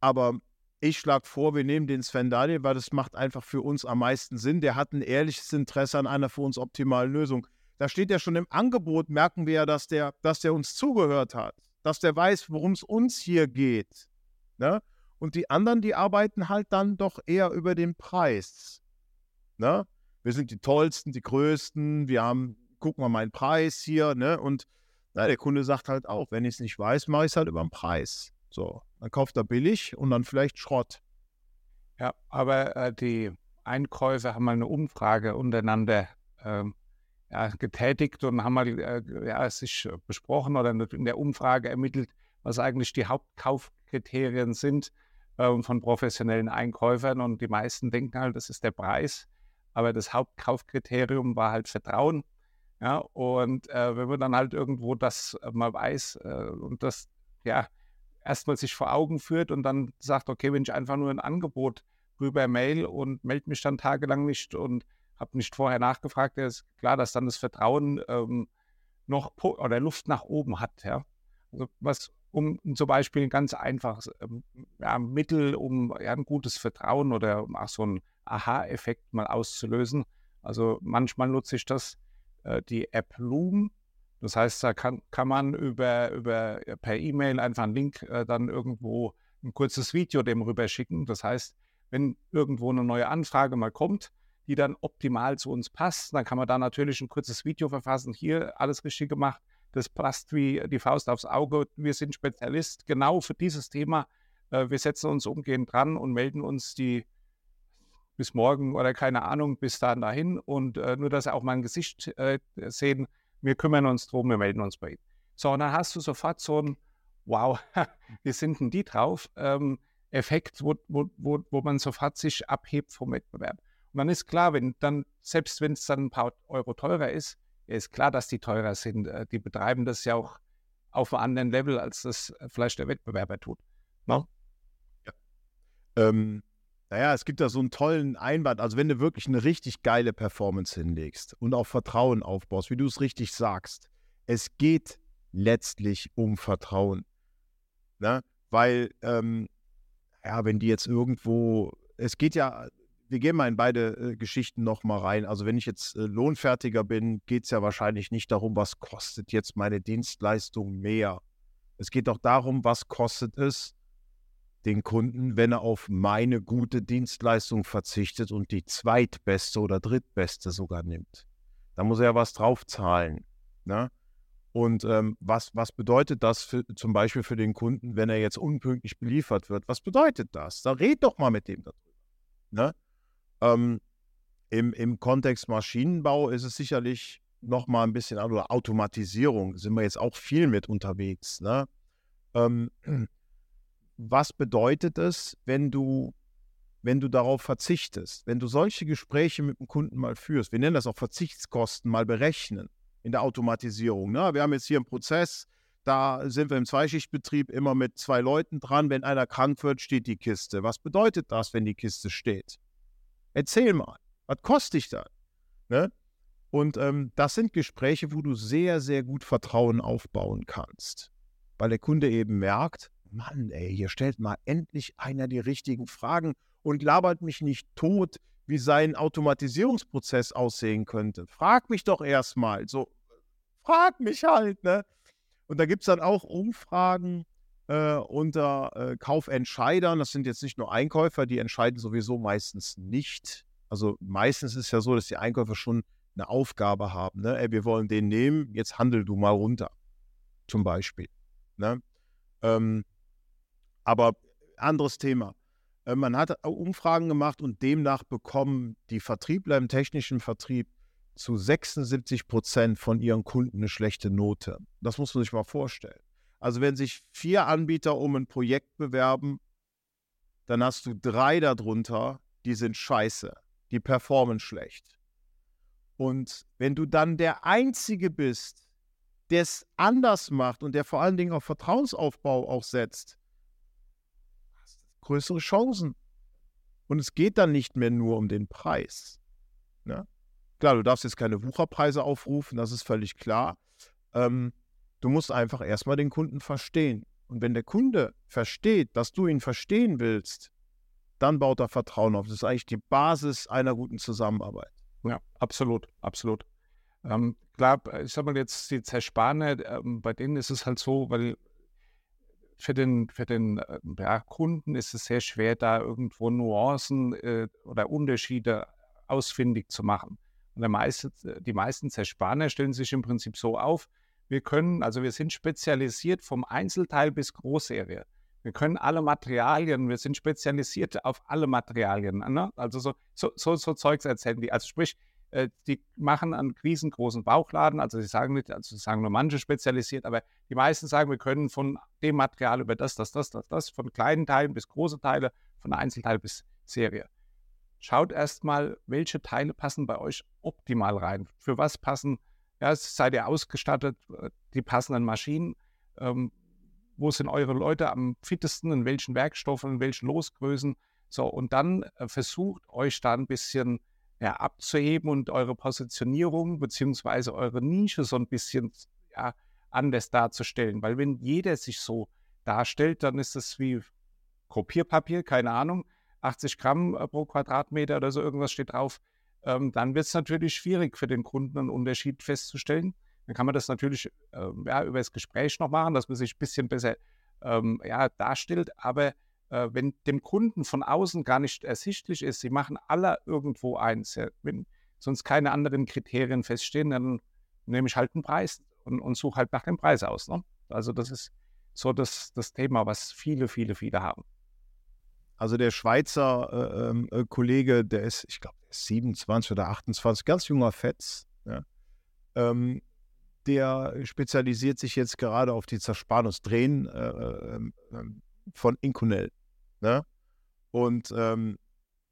aber ich schlage vor, wir nehmen den Sven Daniel, weil das macht einfach für uns am meisten Sinn. Der hat ein ehrliches Interesse an einer für uns optimalen Lösung. Da steht ja schon im Angebot, merken wir ja, dass der, dass der uns zugehört hat, dass der weiß, worum es uns hier geht. Ne? Und die anderen, die arbeiten halt dann doch eher über den Preis. Ne? Wir sind die tollsten, die größten, wir haben, guck mal meinen Preis hier, ne? Und na, der Kunde sagt halt auch, wenn ich es nicht weiß, mache ich es halt über den Preis. So, dann kauft er billig und dann vielleicht Schrott. Ja, aber äh, die Einkäufer haben mal eine Umfrage untereinander ähm, ja, getätigt und haben mal äh, ja, sich besprochen oder in der Umfrage ermittelt, was eigentlich die Hauptkaufkriterien sind äh, von professionellen Einkäufern. Und die meisten denken halt, das ist der Preis aber das Hauptkaufkriterium war halt Vertrauen. Ja, und äh, wenn man dann halt irgendwo das äh, mal weiß äh, und das ja erstmal sich vor Augen führt und dann sagt, okay, wenn ich einfach nur ein Angebot rüber mail und melde mich dann tagelang nicht und habe nicht vorher nachgefragt, ist klar, dass dann das Vertrauen ähm, noch oder Luft nach oben hat. Ja. Also was um zum Beispiel ein ganz einfaches ähm, ja, Mittel, um ja, ein gutes Vertrauen oder auch so ein Aha-Effekt mal auszulösen. Also manchmal nutze ich das, äh, die App Loom. Das heißt, da kann, kann man über, über per E-Mail einfach einen Link äh, dann irgendwo ein kurzes Video dem rüberschicken. Das heißt, wenn irgendwo eine neue Anfrage mal kommt, die dann optimal zu uns passt, dann kann man da natürlich ein kurzes Video verfassen. Hier alles richtig gemacht. Das passt wie die Faust aufs Auge. Wir sind Spezialist genau für dieses Thema. Äh, wir setzen uns umgehend dran und melden uns die bis morgen oder keine Ahnung, bis dann dahin und äh, nur, dass sie auch mein Gesicht äh, sehen, wir kümmern uns drum, wir melden uns bei Ihnen. So, und dann hast du sofort so ein, wow, wie sind denn die drauf? Ähm, Effekt, wo, wo, wo, wo man sofort sich abhebt vom Wettbewerb. Und dann ist klar, wenn dann, selbst wenn es dann ein paar Euro teurer ist, ist klar, dass die teurer sind. Äh, die betreiben das ja auch auf einem anderen Level, als das vielleicht der Wettbewerber tut. No? Ja. Ähm, naja, es gibt da so einen tollen Einwand. Also, wenn du wirklich eine richtig geile Performance hinlegst und auf Vertrauen aufbaust, wie du es richtig sagst, es geht letztlich um Vertrauen. Ne? Weil, ähm, ja, wenn die jetzt irgendwo, es geht ja, wir gehen mal in beide äh, Geschichten nochmal rein. Also, wenn ich jetzt äh, Lohnfertiger bin, geht es ja wahrscheinlich nicht darum, was kostet jetzt meine Dienstleistung mehr. Es geht doch darum, was kostet es, den Kunden, wenn er auf meine gute Dienstleistung verzichtet und die zweitbeste oder drittbeste sogar nimmt. Da muss er ja was draufzahlen. Ne? Und ähm, was, was bedeutet das für, zum Beispiel für den Kunden, wenn er jetzt unpünktlich beliefert wird? Was bedeutet das? Da red doch mal mit dem darüber. Ne? Ähm, im, Im Kontext Maschinenbau ist es sicherlich noch mal ein bisschen, oder Automatisierung sind wir jetzt auch viel mit unterwegs. Ne? Ähm, was bedeutet es, wenn du, wenn du darauf verzichtest? Wenn du solche Gespräche mit dem Kunden mal führst, wir nennen das auch Verzichtskosten, mal berechnen in der Automatisierung. Ne? Wir haben jetzt hier einen Prozess, da sind wir im Zweischichtbetrieb immer mit zwei Leuten dran. Wenn einer krank wird, steht die Kiste. Was bedeutet das, wenn die Kiste steht? Erzähl mal, was kostet dich das? Ne? Und ähm, das sind Gespräche, wo du sehr, sehr gut Vertrauen aufbauen kannst. Weil der Kunde eben merkt, Mann, ey, hier stellt mal endlich einer die richtigen Fragen und labert mich nicht tot, wie sein Automatisierungsprozess aussehen könnte. Frag mich doch erstmal. So, frag mich halt, ne? Und da gibt es dann auch Umfragen äh, unter äh, Kaufentscheidern. Das sind jetzt nicht nur Einkäufer, die entscheiden sowieso meistens nicht. Also meistens ist ja so, dass die Einkäufer schon eine Aufgabe haben. Ne? Ey, wir wollen den nehmen, jetzt handel du mal runter. Zum Beispiel. Ne? Ähm, aber anderes Thema. Äh, man hat Umfragen gemacht und demnach bekommen die Vertriebler im technischen Vertrieb zu 76 Prozent von ihren Kunden eine schlechte Note. Das muss man sich mal vorstellen. Also wenn sich vier Anbieter um ein Projekt bewerben, dann hast du drei darunter, die sind scheiße, die performen schlecht. Und wenn du dann der Einzige bist, der es anders macht und der vor allen Dingen auf Vertrauensaufbau auch setzt, größere Chancen. Und es geht dann nicht mehr nur um den Preis. Ne? Klar, du darfst jetzt keine Wucherpreise aufrufen, das ist völlig klar. Ähm, du musst einfach erstmal den Kunden verstehen. Und wenn der Kunde versteht, dass du ihn verstehen willst, dann baut er Vertrauen auf. Das ist eigentlich die Basis einer guten Zusammenarbeit. Ja, absolut, absolut. Ähm, klar, ich sag mal jetzt die Zersparne, ähm, bei denen ist es halt so, weil für den, für den äh, ja, Kunden ist es sehr schwer, da irgendwo Nuancen äh, oder Unterschiede ausfindig zu machen. Und meiste, die meisten Zerspaner stellen sich im Prinzip so auf, wir können, also wir sind spezialisiert vom Einzelteil bis Großserie. Wir können alle Materialien, wir sind spezialisiert auf alle Materialien. Ne? Also so, so, so, so Zeugs erzählen die. Also sprich, äh, die machen einen riesengroßen Bauchladen. Also sie sagen nicht, also sie sagen nur manche spezialisiert, aber die meisten sagen, wir können von dem Material über das, das, das, das, das, von kleinen Teilen bis große Teile, von Einzelteil bis Serie. Schaut erstmal, welche Teile passen bei euch optimal rein. Für was passen, ja, seid ihr ausgestattet, äh, die passenden Maschinen. Ähm, wo sind eure Leute am fittesten, in welchen Werkstoffen, in welchen Losgrößen. So, und dann äh, versucht euch da ein bisschen ja, abzuheben und eure Positionierung bzw. eure Nische so ein bisschen ja, anders darzustellen. Weil wenn jeder sich so darstellt, dann ist es wie Kopierpapier, keine Ahnung, 80 Gramm äh, pro Quadratmeter oder so irgendwas steht drauf. Ähm, dann wird es natürlich schwierig für den Kunden einen Unterschied festzustellen. Dann kann man das natürlich äh, ja, über das Gespräch noch machen, dass man sich ein bisschen besser ähm, ja, darstellt. Aber äh, wenn dem Kunden von außen gar nicht ersichtlich ist, sie machen alle irgendwo eins, ja, wenn sonst keine anderen Kriterien feststehen, dann nehme ich halt einen Preis und, und suche halt nach dem Preis aus. Ne? Also das ist so das, das Thema, was viele, viele, viele haben. Also der Schweizer äh, ähm, äh, Kollege, der ist, ich glaube, 27 oder 28, ganz junger Fetz, ja, ähm, der spezialisiert sich jetzt gerade auf die Zerspannungsdrehen äh, äh, ähm, ähm, von Inconel. Ne? Und ähm,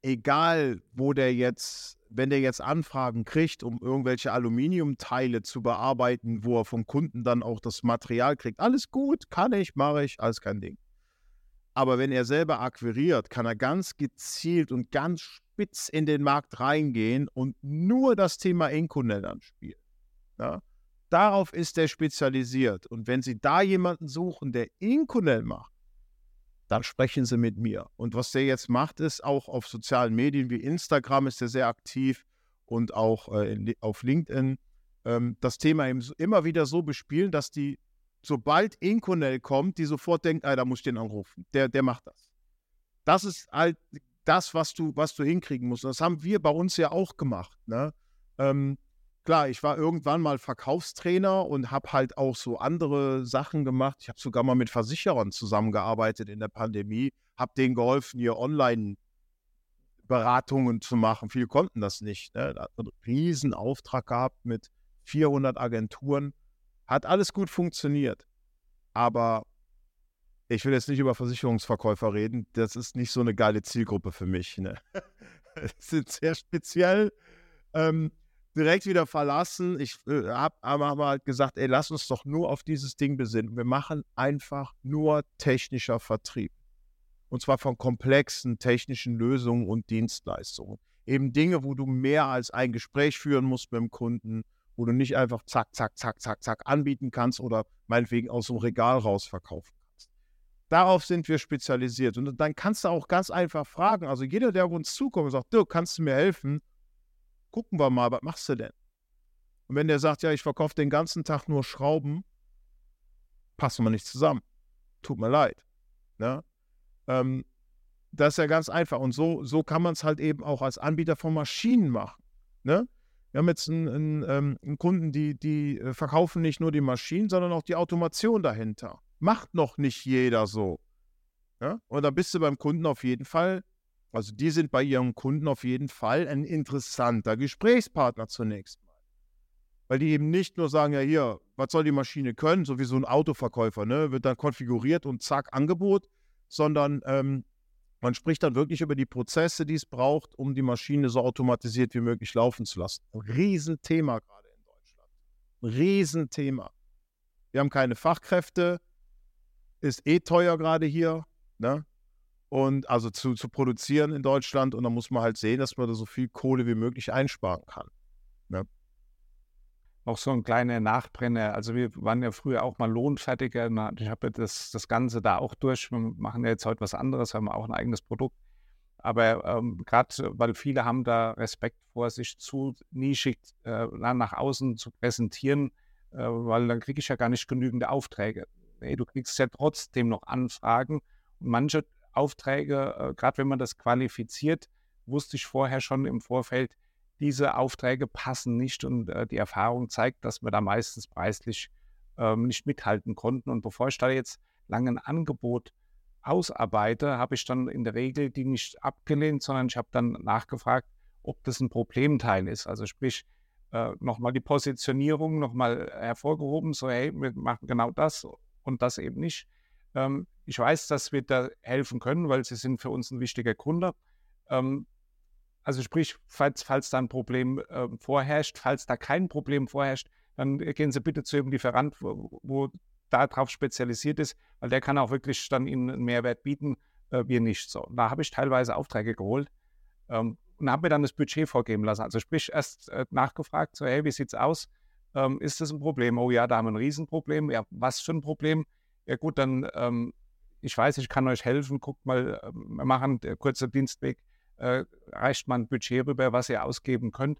egal, wo der jetzt, wenn der jetzt Anfragen kriegt, um irgendwelche Aluminiumteile zu bearbeiten, wo er vom Kunden dann auch das Material kriegt, alles gut, kann ich, mache ich, alles kein Ding. Aber wenn er selber akquiriert, kann er ganz gezielt und ganz spitz in den Markt reingehen und nur das Thema Inconel anspielen. Ja? Darauf ist er spezialisiert. Und wenn Sie da jemanden suchen, der Inconel macht, dann sprechen Sie mit mir. Und was der jetzt macht, ist auch auf sozialen Medien wie Instagram ist er sehr aktiv und auch äh, auf LinkedIn ähm, das Thema immer wieder so bespielen, dass die, sobald Inconel kommt, die sofort denkt, ah, da muss ich den anrufen. Der, der macht das. Das ist halt das, was du, was du hinkriegen musst. Das haben wir bei uns ja auch gemacht. Ne? Ähm, klar, ich war irgendwann mal Verkaufstrainer und habe halt auch so andere Sachen gemacht. Ich habe sogar mal mit Versicherern zusammengearbeitet in der Pandemie, habe denen geholfen, hier Online-Beratungen zu machen. Viele konnten das nicht. Ne? Da hat einen riesen Auftrag gehabt mit 400 Agenturen. Hat alles gut funktioniert. Aber ich will jetzt nicht über Versicherungsverkäufer reden. Das ist nicht so eine geile Zielgruppe für mich. Ne? sind sehr speziell. Ähm, direkt wieder verlassen. Ich äh, habe hab halt gesagt, ey, lass uns doch nur auf dieses Ding besinnen. Wir machen einfach nur technischer Vertrieb. Und zwar von komplexen technischen Lösungen und Dienstleistungen. Eben Dinge, wo du mehr als ein Gespräch führen musst mit dem Kunden, wo du nicht einfach zack, zack, zack, zack, zack anbieten kannst oder meinetwegen aus dem Regal raus verkaufen kannst. Darauf sind wir spezialisiert. Und dann kannst du auch ganz einfach fragen. Also jeder, der auf uns zukommt und sagt, du, kannst du mir helfen? Gucken wir mal, was machst du denn? Und wenn der sagt, ja, ich verkaufe den ganzen Tag nur Schrauben, passen wir nicht zusammen. Tut mir leid. Ne? Ähm, das ist ja ganz einfach. Und so, so kann man es halt eben auch als Anbieter von Maschinen machen. Ne? Wir haben jetzt einen, einen, ähm, einen Kunden, die, die äh, verkaufen nicht nur die Maschinen, sondern auch die Automation dahinter. Macht noch nicht jeder so. Ja? Und da bist du beim Kunden auf jeden Fall also die sind bei ihrem Kunden auf jeden Fall ein interessanter Gesprächspartner zunächst mal. Weil die eben nicht nur sagen, ja hier, was soll die Maschine können, so wie so ein Autoverkäufer, ne? wird dann konfiguriert und zack, Angebot, sondern ähm, man spricht dann wirklich über die Prozesse, die es braucht, um die Maschine so automatisiert wie möglich laufen zu lassen. Ein Riesenthema gerade in Deutschland. Ein Riesenthema. Wir haben keine Fachkräfte, ist eh teuer gerade hier. Ne? Und also zu, zu produzieren in Deutschland. Und da muss man halt sehen, dass man da so viel Kohle wie möglich einsparen kann. Ne? Auch so ein kleiner Nachbrenner. Also wir waren ja früher auch mal Lohnfertiger. Ich habe das, das Ganze da auch durch. Wir machen ja jetzt heute was anderes, haben auch ein eigenes Produkt. Aber ähm, gerade, weil viele haben da Respekt vor, sich zu nischig äh, nach außen zu präsentieren, äh, weil dann kriege ich ja gar nicht genügend Aufträge. Nee, du kriegst ja trotzdem noch Anfragen. Und manche Aufträge, äh, gerade wenn man das qualifiziert, wusste ich vorher schon im Vorfeld, diese Aufträge passen nicht und äh, die Erfahrung zeigt, dass wir da meistens preislich ähm, nicht mithalten konnten. Und bevor ich da jetzt lange ein Angebot ausarbeite, habe ich dann in der Regel die nicht abgelehnt, sondern ich habe dann nachgefragt, ob das ein Problemteil ist. Also sprich, äh, nochmal die Positionierung nochmal hervorgehoben, so hey, wir machen genau das und das eben nicht. Ähm, ich weiß, dass wir da helfen können, weil sie sind für uns ein wichtiger Kunde. Ähm, also sprich, falls, falls da ein Problem äh, vorherrscht, falls da kein Problem vorherrscht, dann gehen Sie bitte zu Ihrem Lieferant, wo, wo darauf spezialisiert ist, weil der kann auch wirklich dann Ihnen einen Mehrwert bieten, äh, wir nicht so. Da habe ich teilweise Aufträge geholt ähm, und habe mir dann das Budget vorgeben lassen. Also sprich, erst äh, nachgefragt, so hey, wie sieht's aus? Ähm, ist das ein Problem? Oh ja, da haben wir ein Riesenproblem. Ja, was für ein Problem? Ja gut, dann ähm, ich weiß, ich kann euch helfen, guckt mal, ähm, wir machen der kurze Dienstweg, äh, reicht mal ein Budget rüber, was ihr ausgeben könnt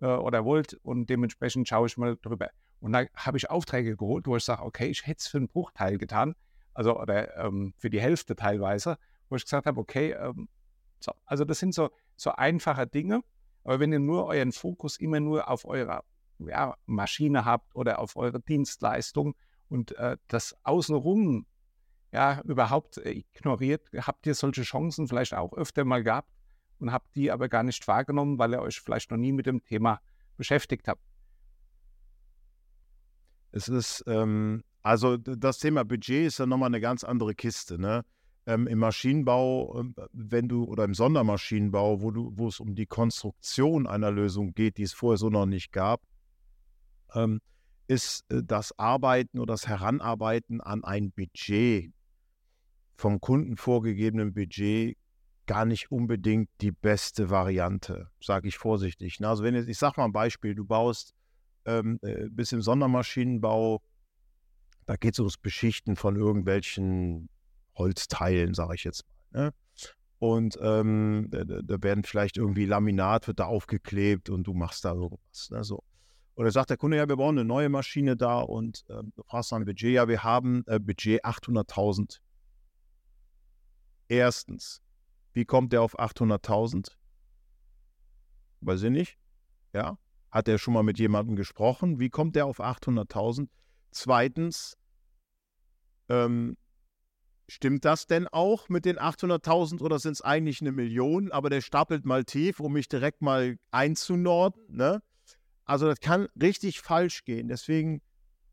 äh, oder wollt. Und dementsprechend schaue ich mal drüber. Und da habe ich Aufträge geholt, wo ich sage, okay, ich hätte es für einen Bruchteil getan, also oder ähm, für die Hälfte teilweise, wo ich gesagt habe, okay, ähm, so, also das sind so, so einfache Dinge, aber wenn ihr nur euren Fokus immer nur auf eure ja, Maschine habt oder auf eure Dienstleistung und äh, das Außenrum ja überhaupt äh, ignoriert? Habt ihr solche Chancen vielleicht auch öfter mal gehabt und habt die aber gar nicht wahrgenommen, weil ihr euch vielleicht noch nie mit dem Thema beschäftigt habt? Es ist, ähm, also das Thema Budget ist ja nochmal eine ganz andere Kiste. Ne? Ähm, Im Maschinenbau, ähm, wenn du, oder im Sondermaschinenbau, wo, du, wo es um die Konstruktion einer Lösung geht, die es vorher so noch nicht gab, ähm, ist äh, das Arbeiten oder das Heranarbeiten an ein Budget vom Kunden vorgegebenen Budget gar nicht unbedingt die beste Variante, sage ich vorsichtig. Ne? Also wenn jetzt, ich sage mal ein Beispiel, du baust ähm, äh, bis im Sondermaschinenbau, da geht es ums Beschichten von irgendwelchen Holzteilen, sage ich jetzt mal. Ne? Und ähm, da, da, werden vielleicht irgendwie Laminat, wird da aufgeklebt und du machst da irgendwas. Ne? So. Oder sagt der Kunde, ja, wir brauchen eine neue Maschine da und äh, du fragst nach Budget, ja, wir haben äh, Budget 800.000. Erstens, wie kommt der auf 800.000? Weiß ich nicht. Ja. Hat er schon mal mit jemandem gesprochen? Wie kommt der auf 800.000? Zweitens, ähm, stimmt das denn auch mit den 800.000 oder sind es eigentlich eine Million? Aber der stapelt mal tief, um mich direkt mal einzunorden. Ne? Also das kann richtig falsch gehen. Deswegen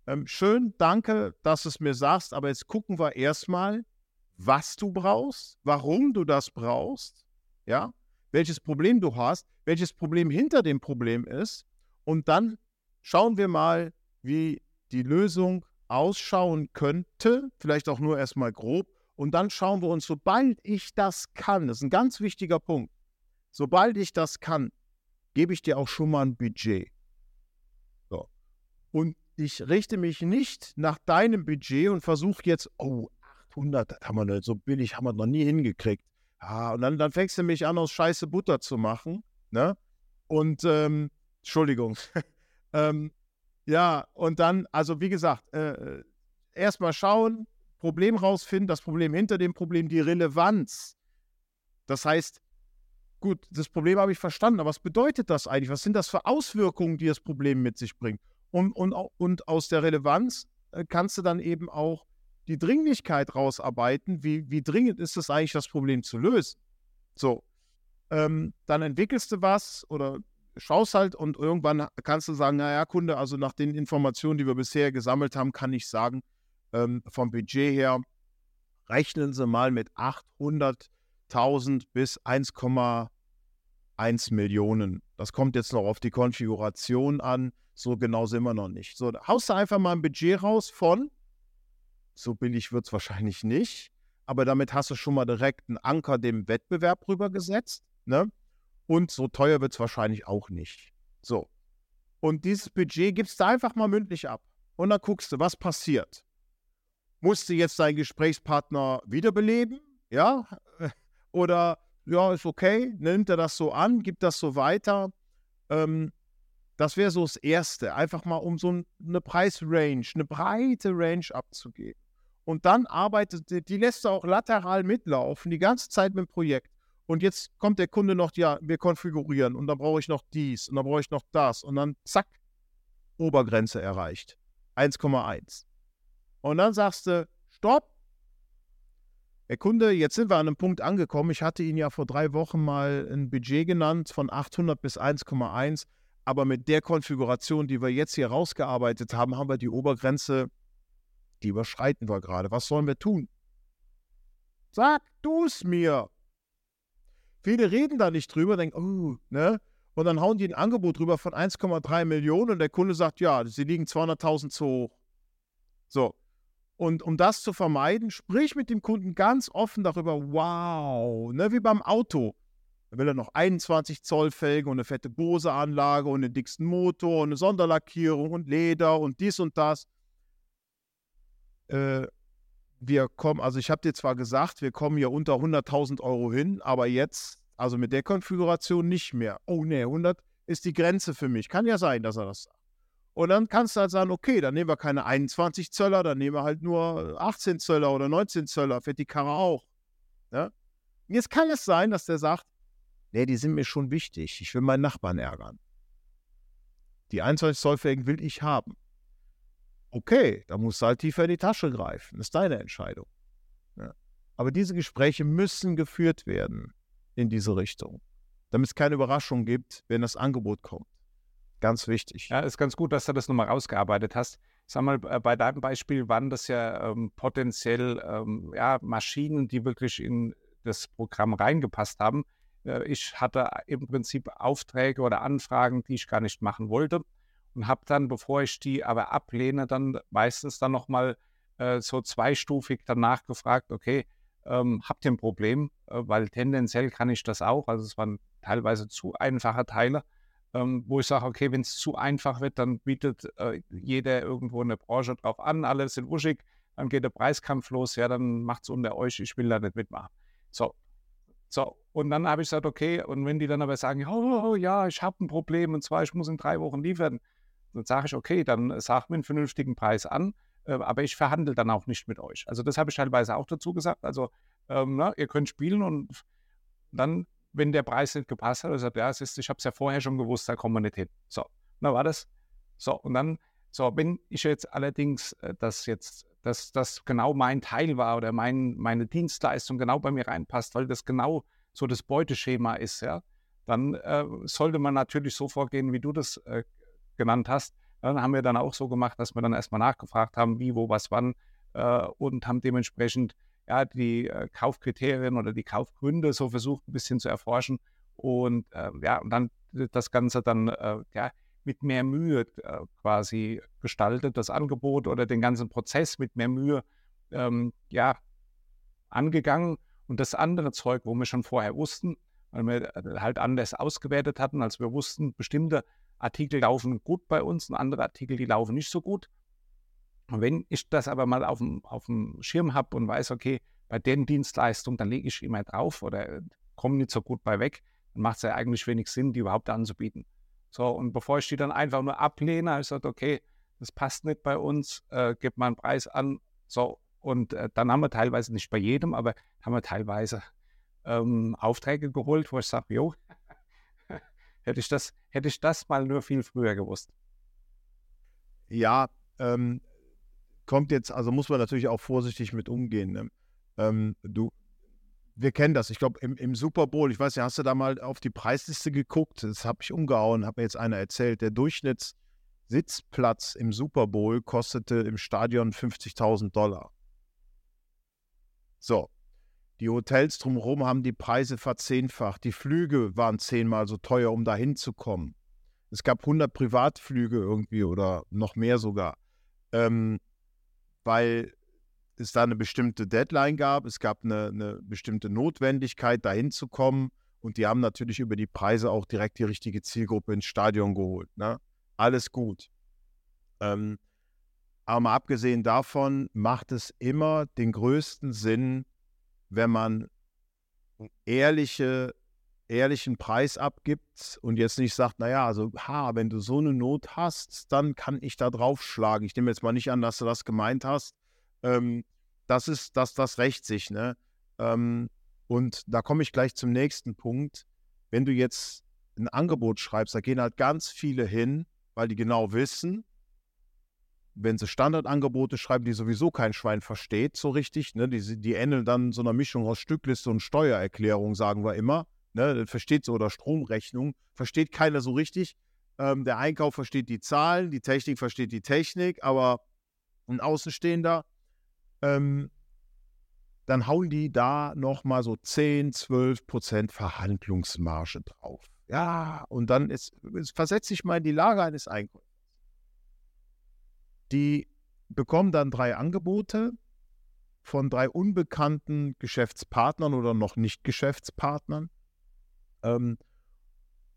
ähm, schön, danke, dass es mir sagst. Aber jetzt gucken wir erstmal, was du brauchst, warum du das brauchst, ja, welches Problem du hast, welches Problem hinter dem Problem ist. Und dann schauen wir mal, wie die Lösung ausschauen könnte, vielleicht auch nur erstmal grob. Und dann schauen wir uns, sobald ich das kann, das ist ein ganz wichtiger Punkt, sobald ich das kann, gebe ich dir auch schon mal ein Budget. So. Und ich richte mich nicht nach deinem Budget und versuche jetzt, oh, 800, das haben wir nicht, so billig haben wir noch nie hingekriegt. Ja, und dann, dann fängst du mich an, aus Scheiße Butter zu machen. Ne? Und, ähm, Entschuldigung. ähm, ja, und dann, also wie gesagt, äh, äh erstmal schauen, Problem rausfinden, das Problem hinter dem Problem, die Relevanz. Das heißt, gut, das Problem habe ich verstanden, aber was bedeutet das eigentlich? Was sind das für Auswirkungen, die das Problem mit sich bringt? Und, und, und aus der Relevanz äh, kannst du dann eben auch die Dringlichkeit rausarbeiten. Wie, wie dringend ist es eigentlich, das Problem zu lösen? So, ähm, dann entwickelst du was oder schaust halt und irgendwann kannst du sagen, naja, Kunde, also nach den Informationen, die wir bisher gesammelt haben, kann ich sagen, ähm, vom Budget her, rechnen Sie mal mit 800.000 bis 1,1 Millionen. Das kommt jetzt noch auf die Konfiguration an. So genau sind wir noch nicht. So, haust du einfach mal ein Budget raus von, so billig wird es wahrscheinlich nicht, aber damit hast du schon mal direkt einen Anker dem Wettbewerb rübergesetzt. Ne? Und so teuer wird es wahrscheinlich auch nicht. So. Und dieses Budget gibst du einfach mal mündlich ab. Und dann guckst du, was passiert. Musst du jetzt deinen Gesprächspartner wiederbeleben? Ja? Oder, ja, ist okay, nimmt er das so an, gibt das so weiter? Ähm, das wäre so das Erste. Einfach mal, um so eine Preisrange, eine breite Range abzugeben. Und dann arbeitet, die lässt du auch lateral mitlaufen, die ganze Zeit mit dem Projekt. Und jetzt kommt der Kunde noch, ja, wir konfigurieren und dann brauche ich noch dies und dann brauche ich noch das und dann zack, Obergrenze erreicht. 1,1. Und dann sagst du, stopp. Herr Kunde, jetzt sind wir an einem Punkt angekommen. Ich hatte Ihnen ja vor drei Wochen mal ein Budget genannt von 800 bis 1,1. Aber mit der Konfiguration, die wir jetzt hier rausgearbeitet haben, haben wir die Obergrenze, die überschreiten wir gerade. Was sollen wir tun? Sag du es mir. Viele reden da nicht drüber, denken, oh, ne? Und dann hauen die ein Angebot drüber von 1,3 Millionen und der Kunde sagt, ja, sie liegen 200.000 zu hoch. So. Und um das zu vermeiden, sprich mit dem Kunden ganz offen darüber, wow, ne, wie beim Auto. Da will er noch 21 Zoll Felgen und eine fette Bose-Anlage und den dicksten Motor und eine Sonderlackierung und Leder und dies und das. Äh, wir kommen, also ich habe dir zwar gesagt, wir kommen hier unter 100.000 Euro hin, aber jetzt, also mit der Konfiguration nicht mehr. Oh ne, 100 ist die Grenze für mich. Kann ja sein, dass er das sagt. Und dann kannst du halt sagen, okay, dann nehmen wir keine 21 Zöller, dann nehmen wir halt nur 18 Zöller oder 19 Zöller, fährt die Karre auch. Ja? Und jetzt kann es sein, dass der sagt, nee, die sind mir schon wichtig, ich will meinen Nachbarn ärgern. Die 21 Zollfähigen will ich haben. Okay, da musst du halt tiefer in die Tasche greifen. Das ist deine Entscheidung. Aber diese Gespräche müssen geführt werden in diese Richtung, damit es keine Überraschung gibt, wenn das Angebot kommt. Ganz wichtig. Ja, ist ganz gut, dass du das nochmal rausgearbeitet hast. Sag mal, äh, bei deinem Beispiel waren das ja ähm, potenziell ähm, ja, Maschinen, die wirklich in das Programm reingepasst haben. Äh, ich hatte im Prinzip Aufträge oder Anfragen, die ich gar nicht machen wollte und habe dann, bevor ich die aber ablehne, dann meistens dann nochmal äh, so zweistufig danach gefragt, okay, ähm, habt ihr ein Problem? Äh, weil tendenziell kann ich das auch. Also es waren teilweise zu einfache Teile ähm, wo ich sage, okay, wenn es zu einfach wird, dann bietet äh, jeder irgendwo eine Branche drauf an, alle sind wuschig, dann geht der Preiskampf los, ja, dann macht es unter euch, ich will da nicht mitmachen. So, so, und dann habe ich gesagt, okay, und wenn die dann aber sagen, oh, oh ja, ich habe ein Problem und zwar, ich muss in drei Wochen liefern, dann sage ich, okay, dann sag mir einen vernünftigen Preis an, äh, aber ich verhandle dann auch nicht mit euch. Also das habe ich teilweise auch dazu gesagt. Also ähm, na, ihr könnt spielen und dann wenn der Preis nicht gepasst hat, sagt, ja, ist, ich habe es ja vorher schon gewusst, da kommen wir nicht hin. So, na war das. So, und dann, so, wenn ich jetzt allerdings äh, das jetzt, dass das genau mein Teil war oder mein, meine Dienstleistung genau bei mir reinpasst, weil das genau so das Beuteschema ist, ja, dann äh, sollte man natürlich so vorgehen, wie du das äh, genannt hast. Dann haben wir dann auch so gemacht, dass wir dann erstmal nachgefragt haben, wie, wo, was, wann äh, und haben dementsprechend ja, die äh, Kaufkriterien oder die Kaufgründe so versucht ein bisschen zu erforschen und äh, ja, und dann das Ganze dann äh, ja, mit mehr Mühe äh, quasi gestaltet, das Angebot oder den ganzen Prozess mit mehr Mühe ähm, ja, angegangen. Und das andere Zeug, wo wir schon vorher wussten, weil wir äh, halt anders ausgewertet hatten, als wir wussten, bestimmte Artikel laufen gut bei uns und andere Artikel, die laufen nicht so gut. Und wenn ich das aber mal auf dem, auf dem Schirm habe und weiß, okay, bei den Dienstleistungen, dann lege ich immer drauf oder komme nicht so gut bei weg, dann macht es ja eigentlich wenig Sinn, die überhaupt anzubieten. So, und bevor ich die dann einfach nur ablehne, habe ich gesagt, okay, das passt nicht bei uns, äh, gib mal einen Preis an. So, und äh, dann haben wir teilweise, nicht bei jedem, aber haben wir teilweise ähm, Aufträge geholt, wo ich sage, jo, hätte ich das, hätte ich das mal nur viel früher gewusst. Ja, ähm, kommt jetzt, also muss man natürlich auch vorsichtig mit umgehen. Ne? Ähm, du, wir kennen das. Ich glaube, im, im, Super Bowl, ich weiß nicht, hast du da mal auf die Preisliste geguckt? Das habe ich umgehauen, hat mir jetzt einer erzählt. Der Durchschnittssitzplatz im Super Bowl kostete im Stadion 50.000 Dollar. So. Die Hotels drumherum haben die Preise verzehnfacht. Die Flüge waren zehnmal so teuer, um da hinzukommen. Es gab 100 Privatflüge irgendwie oder noch mehr sogar. Ähm, weil es da eine bestimmte Deadline gab, es gab eine, eine bestimmte Notwendigkeit, dahin zu kommen. Und die haben natürlich über die Preise auch direkt die richtige Zielgruppe ins Stadion geholt. Ne? Alles gut. Ähm, aber mal abgesehen davon macht es immer den größten Sinn, wenn man ehrliche, ehrlichen Preis abgibt und jetzt nicht sagt, naja, also, ha, wenn du so eine Not hast, dann kann ich da draufschlagen. Ich nehme jetzt mal nicht an, dass du das gemeint hast. Ähm, das ist, das, das rächt sich, ne? Ähm, und da komme ich gleich zum nächsten Punkt. Wenn du jetzt ein Angebot schreibst, da gehen halt ganz viele hin, weil die genau wissen, wenn sie Standardangebote schreiben, die sowieso kein Schwein versteht, so richtig, ne, die, die ähneln dann so einer Mischung aus Stückliste und Steuererklärung, sagen wir immer. Ne, versteht so oder Stromrechnung, versteht keiner so richtig. Ähm, der Einkauf versteht die Zahlen, die Technik versteht die Technik, aber ein Außenstehender ähm, dann hauen die da nochmal so 10, 12 Prozent Verhandlungsmarge drauf. Ja, und dann ist, versetze ich mal in die Lage eines Einkäufers. Die bekommen dann drei Angebote von drei unbekannten Geschäftspartnern oder noch nicht Geschäftspartnern, ähm,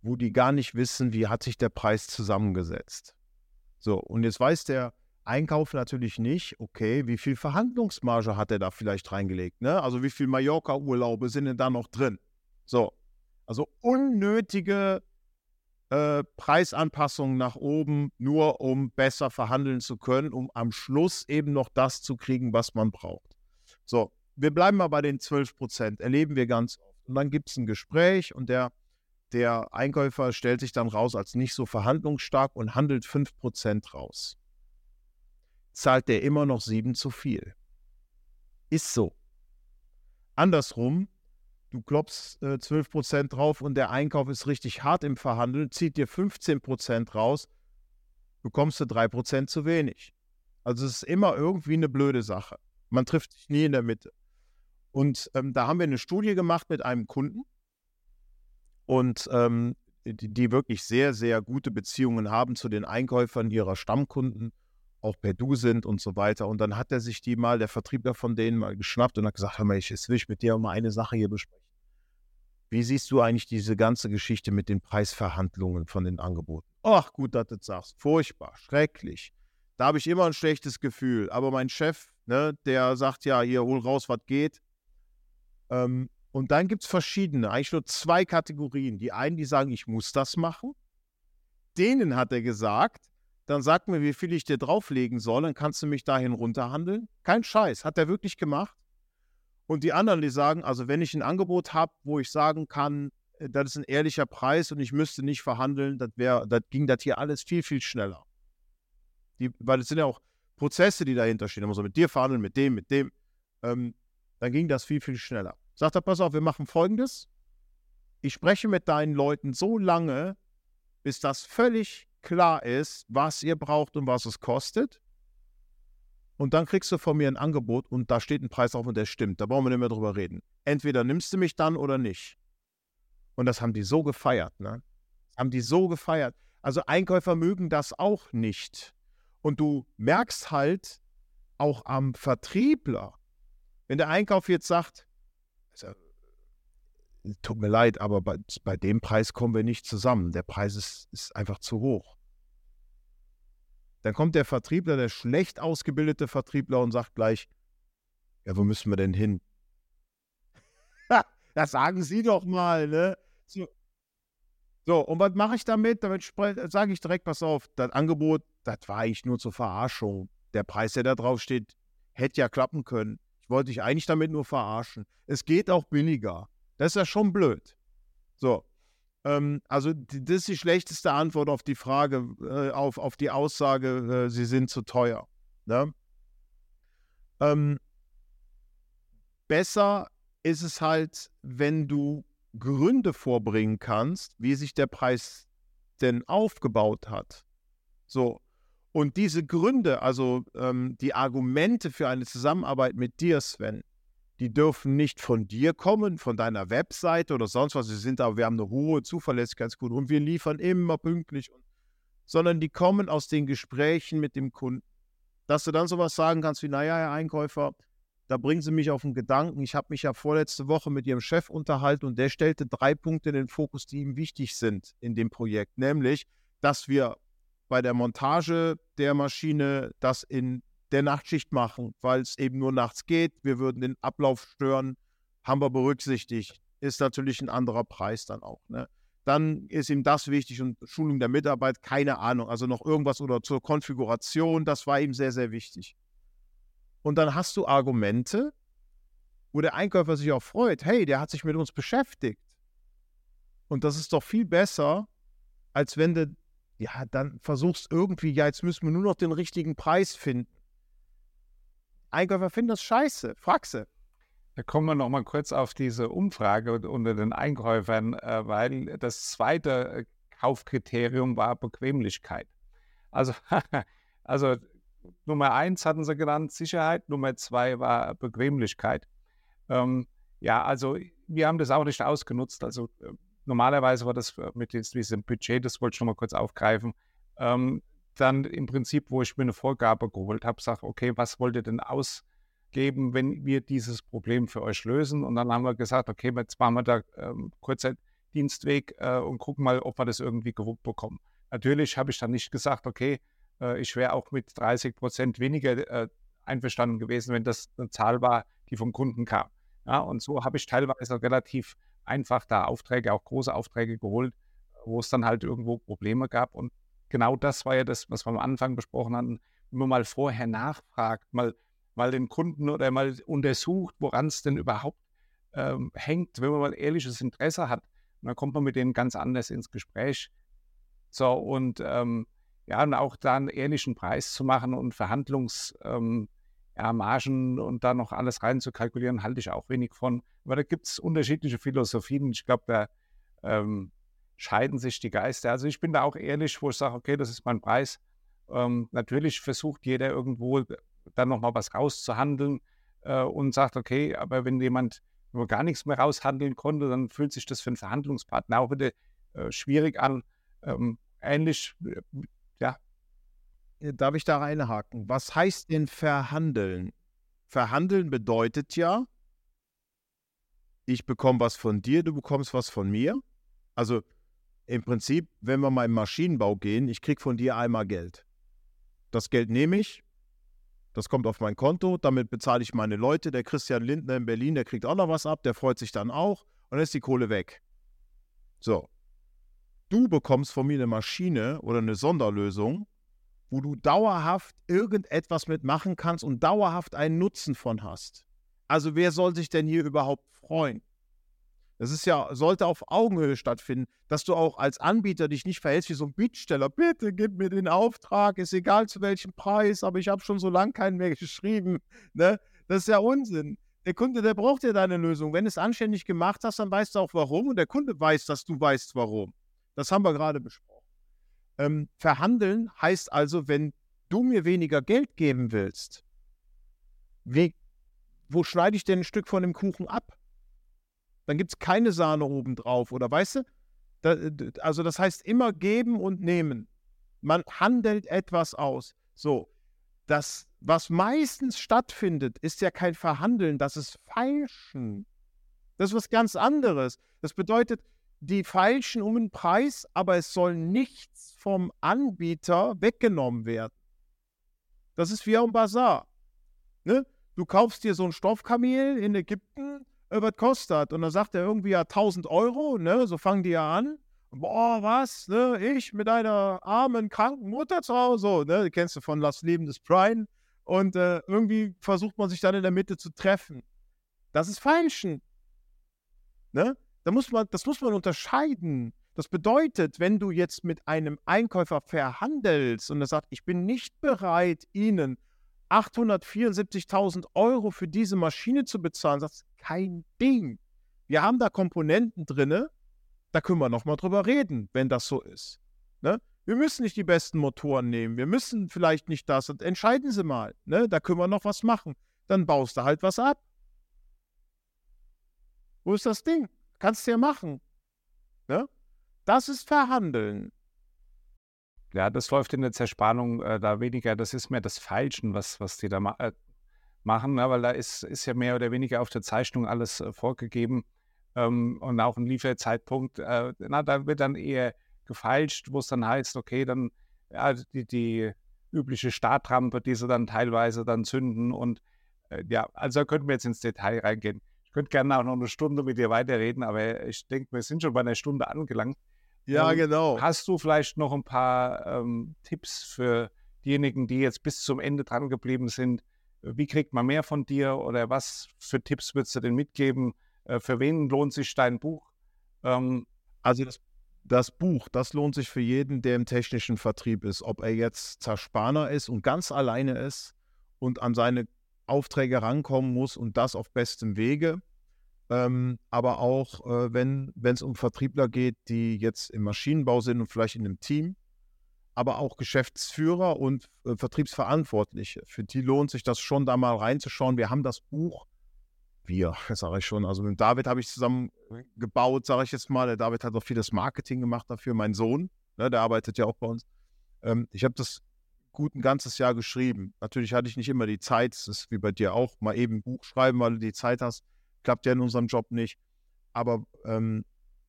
wo die gar nicht wissen, wie hat sich der Preis zusammengesetzt. So, und jetzt weiß der Einkauf natürlich nicht, okay, wie viel Verhandlungsmarge hat er da vielleicht reingelegt? Ne? Also wie viel Mallorca-Urlaube sind denn da noch drin? So, also unnötige äh, Preisanpassungen nach oben, nur um besser verhandeln zu können, um am Schluss eben noch das zu kriegen, was man braucht. So, wir bleiben mal bei den 12 Prozent, erleben wir ganz oft. Und dann gibt es ein Gespräch und der, der Einkäufer stellt sich dann raus als nicht so verhandlungsstark und handelt 5 Prozent raus zahlt der immer noch sieben zu viel. Ist so. Andersrum, du klopfst äh, 12% drauf und der Einkauf ist richtig hart im Verhandeln, zieht dir 15% raus, bekommst du 3% zu wenig. Also es ist immer irgendwie eine blöde Sache. Man trifft sich nie in der Mitte. Und ähm, da haben wir eine Studie gemacht mit einem Kunden und ähm, die, die, wirklich sehr, sehr gute Beziehungen haben zu den Einkäufern ihrer Stammkunden, auch per Du sind und so weiter. Und dann hat er sich die mal, der Vertriebler von denen mal geschnappt und hat gesagt, hör mal, ich, will ich mit dir mal eine Sache hier besprechen. Wie siehst du eigentlich diese ganze Geschichte mit den Preisverhandlungen von den Angeboten? Ach, gut, dass du das sagst. Furchtbar, schrecklich. Da habe ich immer ein schlechtes Gefühl. Aber mein Chef, ne, der sagt ja, hier, hol raus, was geht. Ähm, und dann gibt es verschiedene, eigentlich nur zwei Kategorien. Die einen, die sagen, ich muss das machen. Denen hat er gesagt, dann sag mir, wie viel ich dir drauflegen soll, dann kannst du mich dahin runterhandeln. Kein Scheiß, hat er wirklich gemacht. Und die anderen, die sagen, also wenn ich ein Angebot habe, wo ich sagen kann, äh, das ist ein ehrlicher Preis und ich müsste nicht verhandeln, das, wär, das ging das hier alles viel, viel schneller. Die, weil es sind ja auch Prozesse, die dahinter stehen. Da muss man mit dir verhandeln, mit dem, mit dem. Ähm, dann ging das viel, viel schneller. Sagt er, pass auf, wir machen folgendes. Ich spreche mit deinen Leuten so lange, bis das völlig klar ist, was ihr braucht und was es kostet. Und dann kriegst du von mir ein Angebot und da steht ein Preis drauf und der stimmt. Da brauchen wir nicht mehr drüber reden. Entweder nimmst du mich dann oder nicht. Und das haben die so gefeiert, ne? Haben die so gefeiert. Also Einkäufer mögen das auch nicht. Und du merkst halt auch am Vertriebler, wenn der Einkauf jetzt sagt, also, tut mir leid, aber bei, bei, dem Preis kommen wir nicht zusammen. Der Preis ist, ist einfach zu hoch. Dann kommt der Vertriebler, der schlecht ausgebildete Vertriebler und sagt gleich, ja, wo müssen wir denn hin? das sagen Sie doch mal, ne? So, so und was mache ich damit? Damit sage ich direkt, pass auf, das Angebot, das war eigentlich nur zur Verarschung. Der Preis, der da drauf steht, hätte ja klappen können. Ich wollte dich eigentlich damit nur verarschen. Es geht auch billiger. Das ist ja schon blöd. So. Ähm, also, die, das ist die schlechteste Antwort auf die Frage, äh, auf, auf die Aussage, äh, sie sind zu teuer. Ne? Ähm, besser ist es halt, wenn du Gründe vorbringen kannst, wie sich der Preis denn aufgebaut hat. So. Und diese Gründe, also ähm, die Argumente für eine Zusammenarbeit mit dir, Sven, die dürfen nicht von dir kommen, von deiner Webseite oder sonst was. Sie sind aber, wir haben eine hohe Zuverlässigkeitsquote und wir liefern immer pünktlich, sondern die kommen aus den Gesprächen mit dem Kunden. Dass du dann sowas sagen kannst wie, naja, Herr Einkäufer, da bringen Sie mich auf den Gedanken. Ich habe mich ja vorletzte Woche mit Ihrem Chef unterhalten und der stellte drei Punkte in den Fokus, die ihm wichtig sind in dem Projekt. Nämlich, dass wir bei der Montage der Maschine das in der Nachtschicht machen, weil es eben nur nachts geht. Wir würden den Ablauf stören, haben wir berücksichtigt. Ist natürlich ein anderer Preis dann auch. Ne? Dann ist ihm das wichtig und Schulung der Mitarbeit, keine Ahnung. Also noch irgendwas oder zur Konfiguration, das war ihm sehr, sehr wichtig. Und dann hast du Argumente, wo der Einkäufer sich auch freut, hey, der hat sich mit uns beschäftigt. Und das ist doch viel besser, als wenn du, ja, dann versuchst irgendwie, ja, jetzt müssen wir nur noch den richtigen Preis finden. Einkäufer finden das scheiße. Frag sie. Da kommen wir noch mal kurz auf diese Umfrage unter den Einkäufern, äh, weil das zweite äh, Kaufkriterium war Bequemlichkeit. Also, also Nummer eins hatten sie genannt, Sicherheit. Nummer zwei war Bequemlichkeit. Ähm, ja, also wir haben das auch nicht ausgenutzt. Also äh, normalerweise war das mit diesem Budget, das wollte ich schon mal kurz aufgreifen, ähm, dann im Prinzip, wo ich mir eine Vorgabe geholt habe, sage, okay, was wollt ihr denn ausgeben, wenn wir dieses Problem für euch lösen? Und dann haben wir gesagt, okay, jetzt machen wir da ähm, kurzer Dienstweg äh, und gucken mal, ob wir das irgendwie gewuppt bekommen. Natürlich habe ich dann nicht gesagt, okay, äh, ich wäre auch mit 30 Prozent weniger äh, einverstanden gewesen, wenn das eine Zahl war, die vom Kunden kam. Ja, und so habe ich teilweise relativ einfach da Aufträge, auch große Aufträge geholt, wo es dann halt irgendwo Probleme gab. Und genau das war ja das, was wir am Anfang besprochen hatten, wenn man mal vorher nachfragt, mal, mal den Kunden oder mal untersucht, woran es denn überhaupt ähm, hängt, wenn man mal ehrliches Interesse hat. Und dann kommt man mit denen ganz anders ins Gespräch. So, und ähm, ja, und auch da einen ehrlichen Preis zu machen und Verhandlungs, ähm, ja, und da noch alles rein zu kalkulieren, halte ich auch wenig von. Aber da gibt es unterschiedliche Philosophien. Ich glaube, da ähm, scheiden sich die Geister. Also ich bin da auch ehrlich, wo ich sage, okay, das ist mein Preis. Ähm, natürlich versucht jeder irgendwo dann nochmal was rauszuhandeln äh, und sagt, okay, aber wenn jemand nur gar nichts mehr raushandeln konnte, dann fühlt sich das für einen Verhandlungspartner auch wieder äh, schwierig an. Ähm, ähnlich, äh, ja. Äh, darf ich da reinhaken? Was heißt denn verhandeln? Verhandeln bedeutet ja, ich bekomme was von dir, du bekommst was von mir. Also im Prinzip, wenn wir mal im Maschinenbau gehen, ich kriege von dir einmal Geld. Das Geld nehme ich, das kommt auf mein Konto, damit bezahle ich meine Leute. Der Christian Lindner in Berlin, der kriegt auch noch was ab, der freut sich dann auch und dann ist die Kohle weg. So. Du bekommst von mir eine Maschine oder eine Sonderlösung, wo du dauerhaft irgendetwas mitmachen kannst und dauerhaft einen Nutzen von hast. Also wer soll sich denn hier überhaupt freuen? Das ist ja, sollte auf Augenhöhe stattfinden, dass du auch als Anbieter dich nicht verhältst wie so ein Bittsteller. Bitte gib mir den Auftrag, ist egal zu welchem Preis, aber ich habe schon so lange keinen mehr geschrieben. Ne? Das ist ja Unsinn. Der Kunde, der braucht ja deine Lösung. Wenn du es anständig gemacht hast, dann weißt du auch warum und der Kunde weiß, dass du weißt warum. Das haben wir gerade besprochen. Ähm, verhandeln heißt also, wenn du mir weniger Geld geben willst, wie, wo schneide ich denn ein Stück von dem Kuchen ab? Dann gibt es keine Sahne oben drauf, oder weißt du? Da, also das heißt immer geben und nehmen. Man handelt etwas aus. So, das, was meistens stattfindet, ist ja kein Verhandeln, das ist Feilschen. Das ist was ganz anderes. Das bedeutet, die feilschen um den Preis, aber es soll nichts vom Anbieter weggenommen werden. Das ist wie am Bazar. Ne? Du kaufst dir so ein Stoffkamel in Ägypten äh, was kostet. Und dann sagt er irgendwie ja 1000 Euro, ne? so fangen die ja an. Boah, was, ne? ich mit einer armen, kranken Mutter zu Hause, so, ne? kennst du von Das Leben des Brian. Und äh, irgendwie versucht man sich dann in der Mitte zu treffen. Das ist Feilschen. Ne? Da muss man, das muss man unterscheiden. Das bedeutet, wenn du jetzt mit einem Einkäufer verhandelst und er sagt, ich bin nicht bereit, Ihnen 874.000 Euro für diese Maschine zu bezahlen, sagst kein Ding. Wir haben da Komponenten drin, da können wir nochmal drüber reden, wenn das so ist. Ne? Wir müssen nicht die besten Motoren nehmen, wir müssen vielleicht nicht das. Entscheiden Sie mal, ne? da können wir noch was machen. Dann baust du halt was ab. Wo ist das Ding? Kannst du ja machen. Ne? Das ist Verhandeln. Ja, das läuft in der Zerspannung äh, da weniger. Das ist mehr das Falschen, was, was die da ma äh, machen, ne? weil da ist, ist ja mehr oder weniger auf der Zeichnung alles äh, vorgegeben ähm, und auch ein Lieferzeitpunkt. Äh, na, da wird dann eher gefeilscht, wo es dann heißt, okay, dann ja, die, die übliche Startrampe, die sie dann teilweise dann zünden und äh, ja, also da könnten wir jetzt ins Detail reingehen. Ich könnte gerne auch noch eine Stunde mit dir weiterreden, aber ich denke, wir sind schon bei einer Stunde angelangt. Ja, ähm, genau. Hast du vielleicht noch ein paar ähm, Tipps für diejenigen, die jetzt bis zum Ende dran geblieben sind? Wie kriegt man mehr von dir oder was für Tipps würdest du denn mitgeben? Äh, für wen lohnt sich dein Buch? Ähm, also das, das Buch, das lohnt sich für jeden, der im technischen Vertrieb ist. Ob er jetzt Zerspaner ist und ganz alleine ist und an seine Aufträge rankommen muss und das auf bestem Wege ähm, aber auch, äh, wenn es um Vertriebler geht, die jetzt im Maschinenbau sind und vielleicht in einem Team, aber auch Geschäftsführer und äh, Vertriebsverantwortliche. Für die lohnt sich das schon, da mal reinzuschauen. Wir haben das Buch, wir, sage ich schon, also mit David habe ich zusammen gebaut, sage ich jetzt mal. Der David hat auch vieles Marketing gemacht dafür, mein Sohn, ne, der arbeitet ja auch bei uns. Ähm, ich habe das gut ein ganzes Jahr geschrieben. Natürlich hatte ich nicht immer die Zeit, das ist wie bei dir auch, mal eben ein Buch schreiben, weil du die Zeit hast klappt ja in unserem Job nicht. Aber ähm,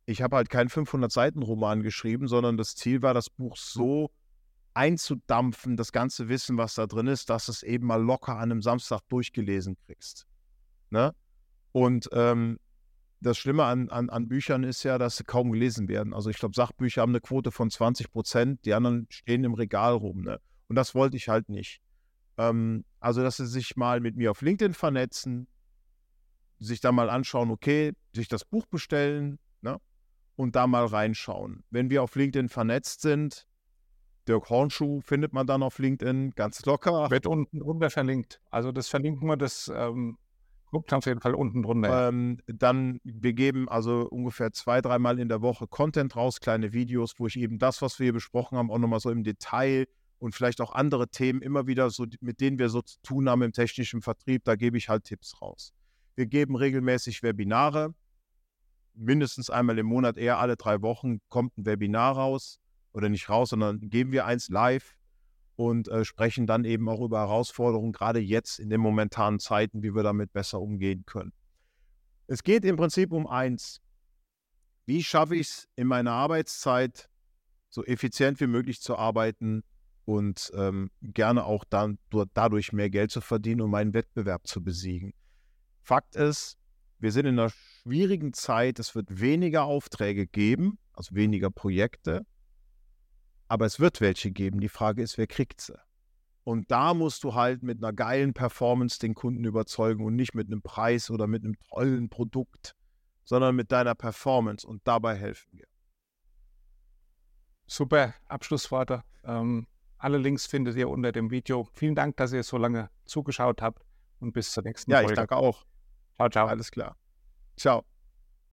ich habe halt keinen 500-Seiten-Roman geschrieben, sondern das Ziel war, das Buch so einzudampfen, das ganze Wissen, was da drin ist, dass es eben mal locker an einem Samstag durchgelesen kriegst. Ne? Und ähm, das Schlimme an, an, an, Büchern ist ja, dass sie kaum gelesen werden. Also ich glaube, Sachbücher haben eine Quote von 20 Prozent, die anderen stehen im Regal rum. Ne? Und das wollte ich halt nicht. Ähm, also, dass sie sich mal mit mir auf LinkedIn vernetzen, sich da mal anschauen, okay, sich das Buch bestellen ne? und da mal reinschauen. Wenn wir auf LinkedIn vernetzt sind, Dirk Hornschuh findet man dann auf LinkedIn ganz locker. Wird unten drunter verlinkt. Also das verlinken wir, das ähm, guckt auf jeden Fall unten drunter. Ähm, dann, wir geben also ungefähr zwei, dreimal in der Woche Content raus, kleine Videos, wo ich eben das, was wir hier besprochen haben, auch nochmal so im Detail und vielleicht auch andere Themen immer wieder so, mit denen wir so zu tun haben im technischen Vertrieb, da gebe ich halt Tipps raus. Wir geben regelmäßig Webinare. Mindestens einmal im Monat, eher alle drei Wochen kommt ein Webinar raus oder nicht raus, sondern geben wir eins live und äh, sprechen dann eben auch über Herausforderungen, gerade jetzt in den momentanen Zeiten, wie wir damit besser umgehen können. Es geht im Prinzip um eins. Wie schaffe ich es in meiner Arbeitszeit so effizient wie möglich zu arbeiten und ähm, gerne auch dann dadurch mehr Geld zu verdienen, um meinen Wettbewerb zu besiegen? Fakt ist, wir sind in einer schwierigen Zeit. Es wird weniger Aufträge geben, also weniger Projekte. Aber es wird welche geben. Die Frage ist, wer kriegt sie? Und da musst du halt mit einer geilen Performance den Kunden überzeugen und nicht mit einem Preis oder mit einem tollen Produkt, sondern mit deiner Performance. Und dabei helfen wir. Super Abschlussworte. Ähm, alle Links findet ihr unter dem Video. Vielen Dank, dass ihr so lange zugeschaut habt und bis zur nächsten ja, Folge. Ja, ich danke auch. Ciao, ciao. Alles klar. Ciao.